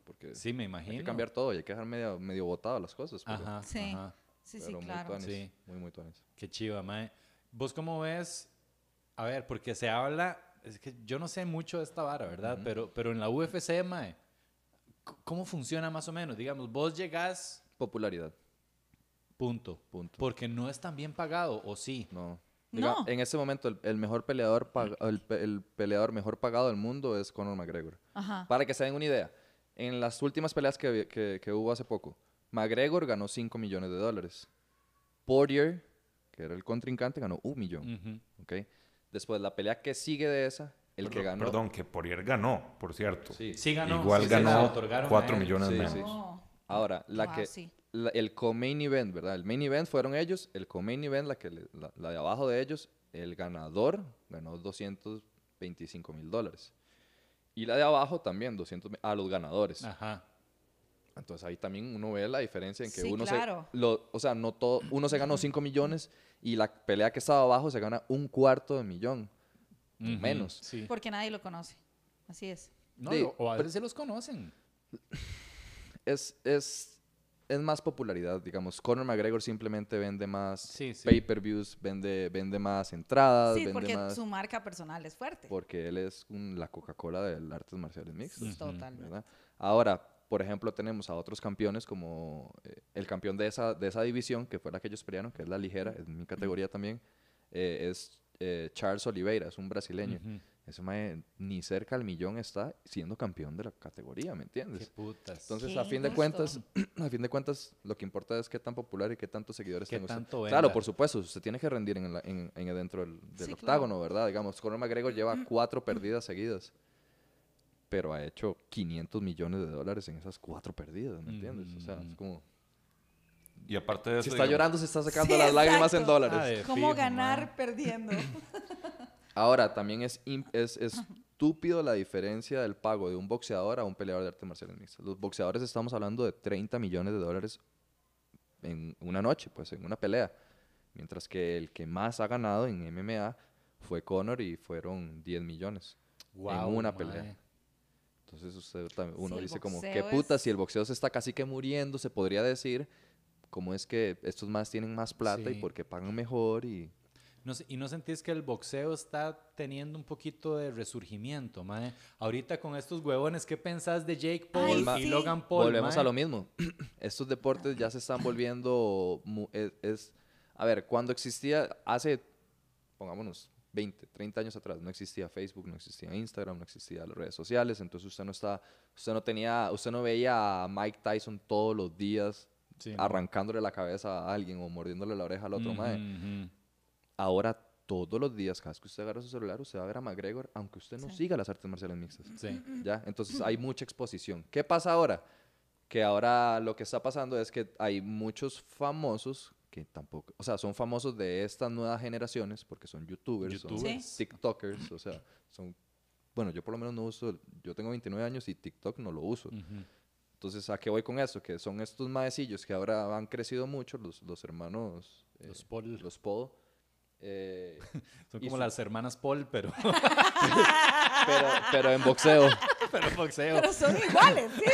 Porque Sí, me hay que imagino. cambiar todo y hay que dejar medio, medio botado las cosas. Pero, Ajá, Sí. ajá. Sí, sí, pero muy claro. tuanis, Sí. Muy, muy tuanis. Qué chiva, mae. ¿Vos cómo ves? A ver, porque se habla, es que yo no sé mucho de esta vara, ¿verdad? pero, pero en la UFC, mae, ¿cómo funciona más o menos? Digamos, vos llegás, Popularidad, punto. punto. Porque no es tan bien pagado, ¿o sí? No. No. Diga, en este momento, el, el mejor peleador, el, pe- el peleador mejor pagado del mundo es Conor McGregor. Ajá. Para que se den una idea, en las últimas peleas que, que, que hubo hace poco, McGregor ganó 5 millones de dólares. Poirier, que era el contrincante, ganó un millón. Ujú. ¿ok? Después, la pelea que sigue de esa, el que ganó... Perdón, que Poirier ganó, por cierto. Sí. Sí ganó. Igual sí ganó otorgaron a 4 él. millones Sí, menos. sí. Ahora, la Wow, que, sí. la- el co-main event, ¿verdad? El main event fueron ellos, el co-main event, la, que le- la, la de abajo de ellos, el ganador ganó 225 mil dólares. Y la de abajo también, 200 mi- a los ganadores. Ajá. Entonces ahí también uno ve la diferencia en que Sí, uno claro. se... Lo, o sea, no todo, uno se ganó 5 millones y la pelea que estaba abajo se gana un cuarto de millón. Menos. Sí. Porque nadie lo conoce. Así es. No, Sí, o a veces se los conocen. es, es, es más popularidad, digamos. Conor McGregor simplemente vende más Sí, sí. pay-per-views, vende, vende más entradas, Sí, vende porque más... su marca personal es fuerte. Porque él es un- la Coca-Cola del artes marciales mixtas. Totalmente. ¿verdad? Ahora, por ejemplo, tenemos a otros campeones como eh, el campeón de esa, de esa división, que fue la que ellos pelearon, que es la ligera, es mi categoría también, eh, es eh, Charles Oliveira, es un brasileño. Ujú. Ese mae ni cerca al millón está siendo campeón de la categoría, ¿me Qué entiendes? putas. Entonces, Qué a fin de cuentas, a fin de cuentas, lo que importa es qué tan popular y qué tantos seguidores Qué tenga usted. Claro, por supuesto, usted tiene que rendir en, la- en- en- dentro del, del Sí, octágono, ¿verdad? Digamos, Conor McGregor lleva cuatro perdidas seguidas, pero ha hecho 500 millones de dólares en esas cuatro perdidas, ¿me entiendes? O sea, es como... Y aparte de eso. Si está digamos, llorando, se está sacando Sí, las lágrimas en dólares. Ah, ¿Cómo fijo, ganar perdiendo? Ahora, también es, es, es estúpido la diferencia del pago de un boxeador a un peleador de artes marciales mixtas. Los boxeadores estamos hablando de 30 millones de dólares en una noche, pues en una pelea. Mientras que el que más ha ganado en MMA fue Conor y fueron 10 millones Guau, en una pelea. Entonces usted también- uno Sí, dice como, ¿qué puta? es- Si el boxeo se está casi que muriendo, se podría decir, ¿cómo es que estos más tienen más plata y porque pagan mejor? y No ¿Y no sentís que el boxeo está teniendo un poquito de resurgimiento, mae? Ahorita con estos huevones, ¿qué pensás de Jake Paul Ay, y sí. Logan Paul, Volvemos mae? a lo mismo. Estos deportes ya se están volviendo... es, es- a ver, cuando existía hace pongámonos 20, 30 años atrás, no existía Facebook, no existía Instagram, no existía las redes sociales, entonces usted no está, usted no tenía, usted no veía a Mike Tyson todos los días Sí, arrancándole la cabeza a alguien o mordiéndole la oreja al otro Ujú, mae. ujú. Ahora todos los días, cada vez que usted agarra su celular, usted va a ver a McGregor, aunque usted no Sí. siga las artes marciales mixtas. Sí. ¿ya? Entonces hay mucha exposición. ¿Qué pasa ahora? Que ahora lo que está pasando es que hay muchos famosos que tampoco, o sea, son famosos de estas nuevas generaciones porque son youtubers, son Youtubers. Tiktokers, o sea, son, bueno, yo por lo menos no uso, yo tengo 29 años y TikTok no lo uso. Ujú. Entonces, ¿a qué voy con eso? Que son estos maecillos que ahora han crecido mucho, los, los hermanos... eh, Los Paul. Los Paul. eh, Son como su- las hermanas Paul, pero, pero, pero en boxeo. pero en boxeo. Pero son iguales, ¿sí?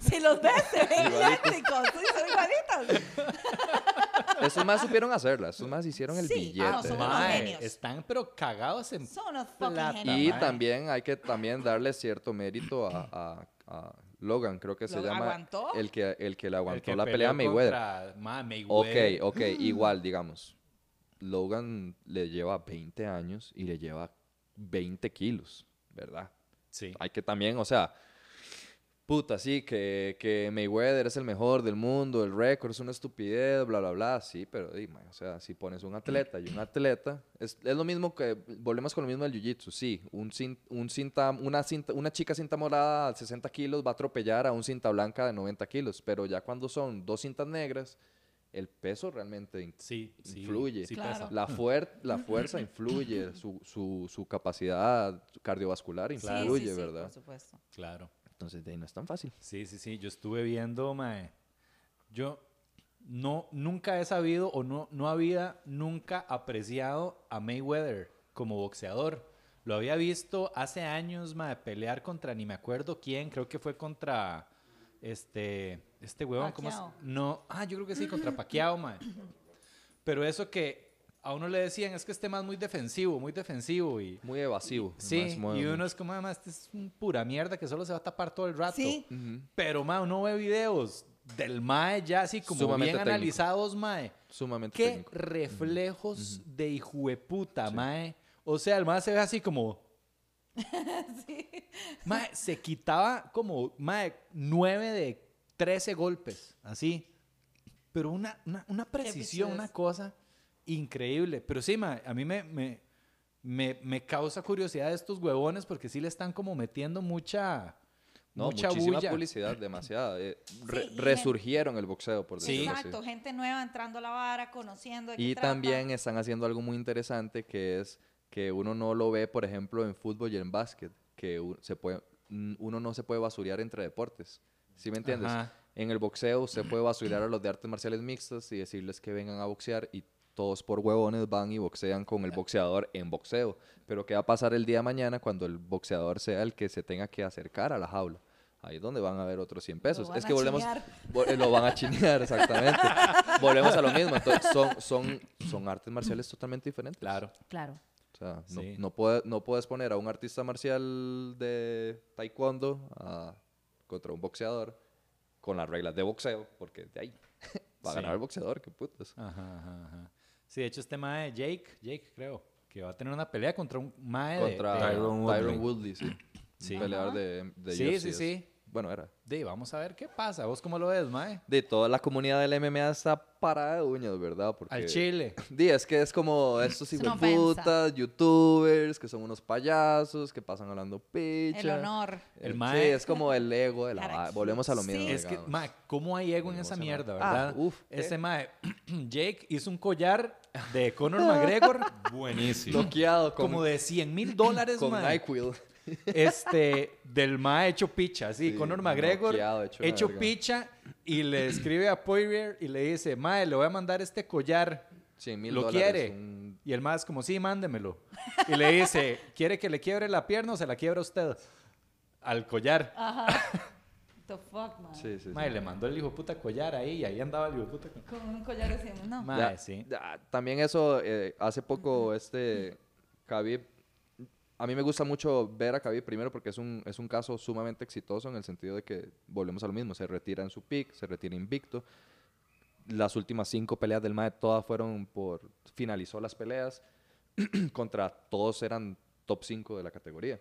si los ves, se ven idénticos, sí, son igualitos. Estos más supieron hacerla, estos más hicieron el Sí, billete. ah, son unos genios. están pero cagados en Son unos Plata. genios. Y también hay que también darle cierto mérito a, a- Logan, creo que se ¿Lo llama. aguantó? El que, el que le el aguantó que la pelea a Mayweather. mae, Ok, Mayweather. ok, igual, digamos. Logan le lleva 20 años y le lleva 20 kilos, ¿verdad? Sí. Hay que también, o sea, puta, sí, que, que Mayweather es el mejor del mundo, el récord es una estupidez, bla, bla, bla, sí, pero, di, mae, o sea, si pones un atleta y un atleta, es, es lo mismo que, volvemos con lo mismo del jiu-jitsu, sí, un, cin- un cinta, una, cinta, una chica cinta morada de 60 kilos va a atropellar a un cinta blanca de 90 kilos, pero ya cuando son dos cintas negras, el peso realmente in- Sí, sí, influye. sí Claro. la, fuer- la fuerza influye, su, su, su capacidad cardiovascular influye, sí, sí, ¿verdad? por supuesto. Claro. Entonces, de ahí no es tan fácil. Sí, sí, sí. Yo estuve viendo, mae. Yo no, nunca he sabido o no, no había nunca apreciado a Mayweather como boxeador. Lo había visto hace años, mae, pelear contra ni me acuerdo quién. Creo que fue contra este, este huevón. ¿cómo Pacquiao. No, ah, yo creo que sí, contra Pacquiao, mae. Pero eso que a uno le decían es que este más muy defensivo, muy defensivo y... Muy evasivo. Sí, y uno es como, además, este es un pura mierda que solo se va a tapar todo el rato. Sí. Pero, mae, uno ve videos del mae ya así como Sumamente bien técnico. analizados, mae. Sumamente Qué técnico. reflejos de hijueputa, Sí. mae. O sea, el mae se ve así como... Mae, se quitaba como, mae, nueve de 13 golpes, así. Pero una, una, una precisión, una cosa increíble. Pero sí, mae, a mí me, me, me, me causa curiosidad estos huevones porque sí le están como metiendo mucha... No, mucha muchísima bulla. publicidad, demasiada. Eh, re- Sí, resurgieron el boxeo, por Sí. decirlo así. Exacto, gente nueva entrando a la vara, conociendo de qué Y trata. también están haciendo algo muy interesante que es que uno no lo ve, por ejemplo, en fútbol y en básquet, que se puede, uno no se puede basurear entre deportes. ¿Sí me entiendes? Ajá. En el boxeo usted puede basurear a los de artes marciales mixtas y decirles que vengan a boxear y todos por huevones van y boxean con el boxeador en boxeo. Pero ¿qué va a pasar el día de mañana cuando el boxeador sea el que se tenga que acercar a la jaula? Ahí es donde van a ver otros 100 pesos. Es que volvemos, chinear. Eh, Lo van a chinear, exactamente. Volvemos a lo mismo. Entonces, son, son, son artes marciales totalmente diferentes. Claro. Claro. O sea, no, Sí. no, puede- no puedes poner a un artista marcial de taekwondo a- contra un boxeador con las reglas de boxeo, porque de ahí va a Sí. ganar el boxeador, qué putas. Ajá, ajá, ajá. Sí, de hecho este mae Jake, Jake creo, que va a tener una pelea contra un mae de- Contra de... Tyron Tyron, Woodley. Woodley, sí. Sí. Un peleador de, de Sí, UFC sí, es- sí. Bueno, era. de, vamos a ver qué pasa. ¿Vos cómo lo ves, mae? De toda la comunidad del MMA está parada de uñas, ¿verdad? Porque Al Chile. Di, es que es como estos Es una putas, youtubers, que son unos payasos, que pasan hablando picha. El honor. El Eh, mae- Sí, es como el ego de la Volvemos a lo mismo. Sí. Es que, digamos. mae, ¿cómo hay ego en esa mierda, Ah, verdad? uf, Ese eh. mae, Jake hizo un collar de Conor McGregor Buenísimo. Bloqueado con, como de 100 mil dólares, con mae. NyQuil. Este, del mae hecho picha, sí, Sí, Conor McGregor noqueado, hecho hecho, picha y le escribe a Poirier y le dice, mae, le voy a mandar este collar 100 mil ¿Lo dólares. quiere? un- Y el más como, sí, mándemelo. Y le dice, ¿quiere que le quiebre la pierna o se la quiebra usted? Al collar. Ajá. The fuck, man. Sí, sí, sí. Mae, le mandó el hijo de puta collar ahí y ahí andaba el hijo puta collar. Con un collar así, no. Mae, Ya- sí. ya, también eso, eh, hace poco este Khabib, a mí me gusta mucho ver a Khabib primero porque es un, es un caso sumamente exitoso en el sentido de que volvemos a lo mismo, se retira en su pick, se retira invicto. las últimas cinco peleas del MAE, todas fueron por. Finalizó las peleas contra todos eran top 5 de la categoría.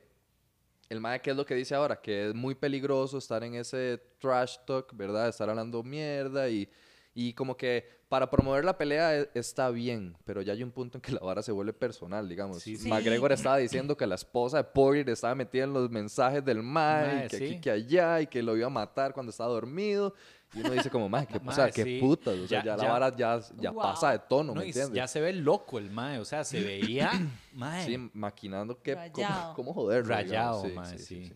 El MAE, ¿qué es lo que dice ahora? Que es muy peligroso estar en ese trash talk, ¿verdad? Estar hablando mierda y, y como que para promover la pelea e- está bien, pero ya hay un punto en que la vara se vuelve personal, digamos. Sí, sí. McGregor estaba diciendo que la esposa de Poirier estaba metida en los mensajes del MAE, Mae, y que sí. aquí, que allá, y que lo iba a matar cuando estaba dormido. Y uno dice como, mae, qué, o sea, Mae, qué putas, o sea, Ya- ya, la vara ya, ya Wow. pasa de tono, No, ¿me y entiendes? ya se ve loco el mae, o sea, se veía, mae, Sí, maquinando que, cómo, cómo joderlo. rayado, digamos. mae, sí,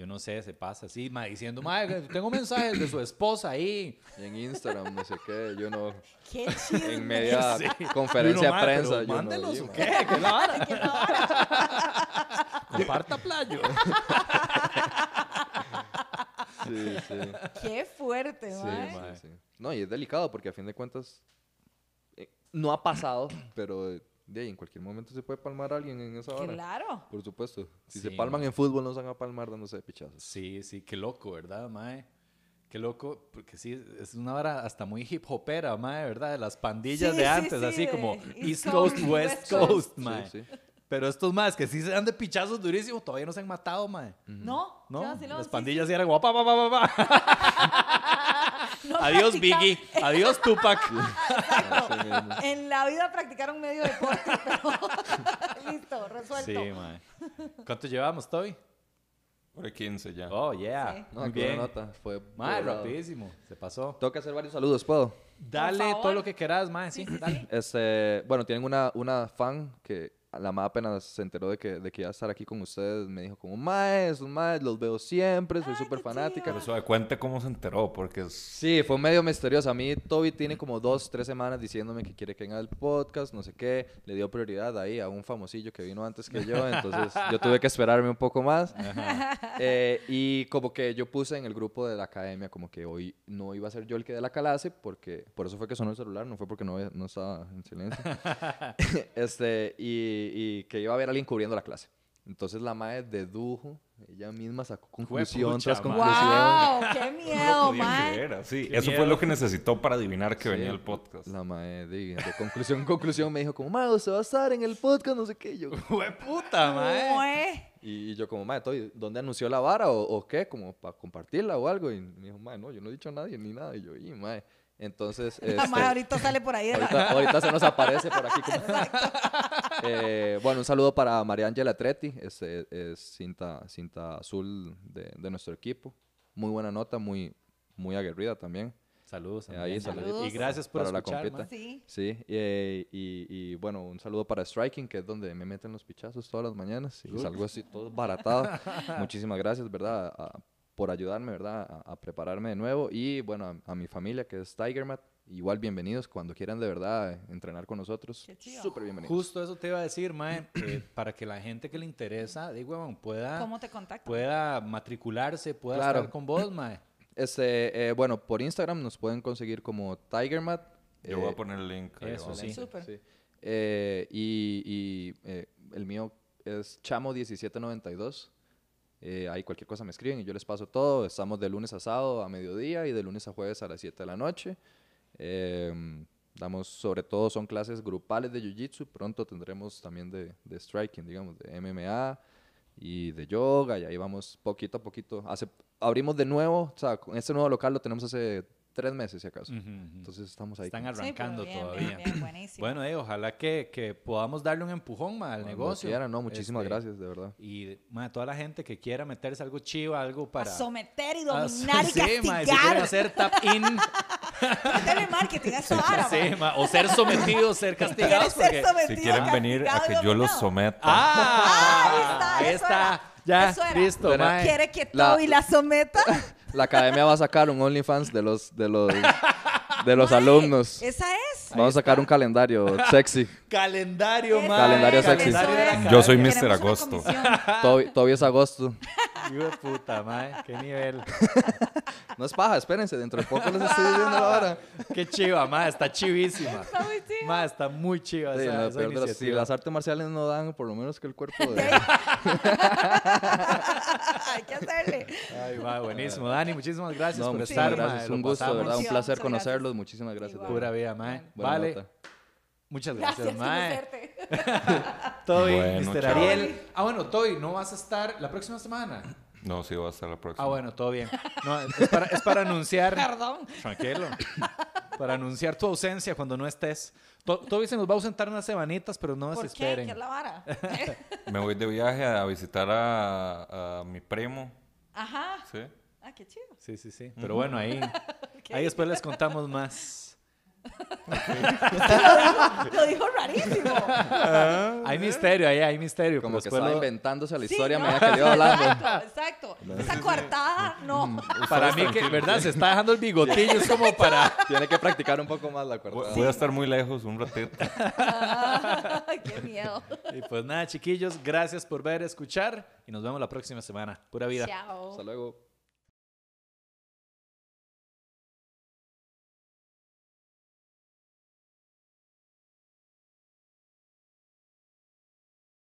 Yo no sé, se pasa así, diciendo, mae, tengo mensajes de su esposa ahí. Y en Instagram, no sé qué, yo no. Qué chido. En media Sí. conferencia de prensa. pero yo no mándelos, vi, ¿o mae. qué? ¿Qué es la vara? Comparta playo. Sí, sí. Qué fuerte, Sí, sí, sí. No, y es delicado porque a fin de cuentas eh, no ha pasado, pero eh, de ahí, en cualquier momento se puede palmar a alguien en esa hora. Claro. Por supuesto. Si Sí, se palman mae. en fútbol, no se van a palmar dándose de pichazos. Sí, sí, qué loco, ¿verdad, mae? Qué loco, porque sí, es una vara hasta muy hip hopera, mae, ¿verdad? De las pandillas Sí, de antes, sí, así de como East Coast, Coast, West West Coast. Coast, mae. sí. Pero estos más que sí se dan de pichazos durísimos, todavía no se han matado, mae. No, ¿No? vacilón, Las pandillas sí. sí eran como pa, pa, pa, pa, pa. No Adiós, Biggie. Adiós, Tupac. En la vida practicaron medio deporte, pero listo, resuelto. Sí, mae. ¿Cuánto llevamos, Toby? Por ahí 15 ya. Oh, yeah. Sí. No, Muy qué buena bien. nota. Fue Mae, rapidísimo. Se pasó. Tengo que hacer varios saludos, ¿puedo? Dale favor. todo lo que quieras, mae. Sí, dale. Este, bueno, tienen una, una fan que la más apenas se enteró de que, de que iba a estar aquí con ustedes. Me dijo como, mae, esos maes, los veo siempre, soy súper fanática. Pero suave, cuente cómo se enteró, porque es... Sí, fue medio misterioso. A mí Toby tiene como dos, tres semanas diciéndome que quiere que venga al podcast, no sé qué. Le dio prioridad ahí a un famosillo que vino antes que yo, entonces yo tuve que esperarme un poco más. Eh, y como que yo puse en el grupo de la academia como que hoy no iba a ser yo el que dé la clase, porque por eso fue que sonó el celular, no fue porque no, no estaba en silencio. este, y, y que iba a haber alguien cubriendo la clase. Entonces la madre dedujo, ella misma sacó conclusión Juepucha, tras conclusión. ¡Wow! ¡Qué No miedo, mae! creer, así. Qué Eso fue miedo. lo que necesitó para adivinar que Sí, venía el podcast. La mae, de, de conclusión en conclusión, me dijo como, mae, usted va a estar en el podcast, no sé qué. Y yo, Fue puta, mae. Mue. y yo como, mae, estoy, ¿dónde anunció la vara o, o qué? Como para compartirla o algo. Y me dijo, mae, no, yo no he dicho a nadie ni nada. Y yo, y mae. Entonces, La este, mae ahorita sale por ahí de la... ahorita, ahorita se nos aparece por aquí. como- Eh, bueno, un saludo para María Ángela Tretti, es, es cinta, cinta azul de, de nuestro equipo. Muy buena nota, muy, muy aguerrida también. Saludos. Eh, ahí, saluditos. Y gracias por Para la escuchar, compita. mae. Sí. Sí, eh, y, y, bueno, un saludo para Striking, que es donde me meten los pichazos todas las mañanas y salgo así todo baratado. Muchísimas gracias, ¿verdad? A- por ayudarme, ¿verdad? A, a prepararme de nuevo. Y bueno, a, a mi familia, que es Tigermat, igual bienvenidos cuando quieran de verdad eh, entrenar con nosotros. Súper bienvenidos. Justo eso te iba a decir, mae, eh, para que la gente que le interesa, digo, weón, pueda, ¿Cómo te pueda matricularse, pueda Claro. estar con vos, mae. Este, eh, bueno, por Instagram nos pueden conseguir como Tigermat. Yo voy eh, a poner el link. ahí eso sí. Súper. Sí. Eh, y y, eh, el mío es Chamo1792. Eh, ahí cualquier cosa me escriben y yo les paso todo. Estamos de lunes a sábado a mediodía y de lunes a jueves a las 7 de la noche. Eh, damos, sobre todo son clases grupales de Jiu-Jitsu. Pronto tendremos también de, de striking, digamos, de MMA y de yoga. Y ahí vamos poquito a poquito. Hace, abrimos de nuevo, o sea, con este nuevo local lo tenemos hace tres meses, si acaso. Ujú, ujú. Entonces estamos ahí. Están con- Sí, arrancando bien, todavía. Bien, bien, buenísimo. Bueno, eh, ojalá que, que podamos darle un empujón mae, al cuando negocio. quieran, no, muchísimas Este, gracias, de verdad. Y mae, toda la gente que quiera meterse algo chivo, algo para... a someter y Ah, dominar y sí, mae, si quieren castigar. hacer tap-in, Métele marketing a vara, sí, mae, o ser sometidos, ser castigados. ¿Quieres ser Porque... sometido, Si quieren venir a que yo los someta. ¡Ah! ahí está, Ahí eso está. Ya, listo. ¿Quiere que La- Toby la someta? La academia va a sacar un OnlyFans de los, de los, de los alumnos. Esa es. Vamos a sacar un calendario sexy. Calendario, mae. Calendario sexy. eso es. Yo soy. Mr. Una Agosto. comisión. Todavía, todavía es agosto. Hijo de puta, mae. Qué nivel. No es paja, espérense, dentro de poco les estoy diciendo ahora. Qué chiva, mae. Está chivísima. Está muy chido. Ma, está muy chiva Sí, esa, lo esa peor de las- si las artes marciales no dan, por lo menos que el cuerpo de... Hay que hacerle. Ay, ma, buenísimo. Dani, muchísimas gracias No, por estar, gracias. Un gusto, verdad, un placer gracias. conocerlos. Muchísimas gracias. Igual. Pura vida, mae. Buena Vale. nota. Muchas gracias, Gracias. Toby, Bueno, Mr. Ariel. Ah, bueno, Toby, ¿no vas a estar la próxima semana? No, sí, va a estar la próxima. Ah, bueno, todo bien. No, es para, es para anunciar. Perdón. Tranquilo. Para anunciar tu ausencia cuando no estés. To- Toby se nos va a ausentar unas semanitas, pero no ¿Por se qué? esperen. ¿Qué es la vara? Me voy de viaje a visitar a, a mi primo. Ajá. ¿sí? Ah, qué chido. Sí, sí, sí. Pero bueno, ahí, ahí después les contamos más. Lo dijo rarísimo. Hay misterio ahí, hay misterio. Como pero que estaba lo- inventándose la Sí, historia a no, que le iba hablando. Exacto, exacto. Esa coartada, no. Para mí, que, ¿verdad? Se está dejando el bigotillo, es como para... Tiene que practicar un poco más la Voy, cuartada. voy a estar muy lejos un ratito. Ay, qué miedo. Y pues nada, chiquillos, gracias por ver, escuchar y nos vemos la próxima semana. Pura vida. Chao. Hasta luego.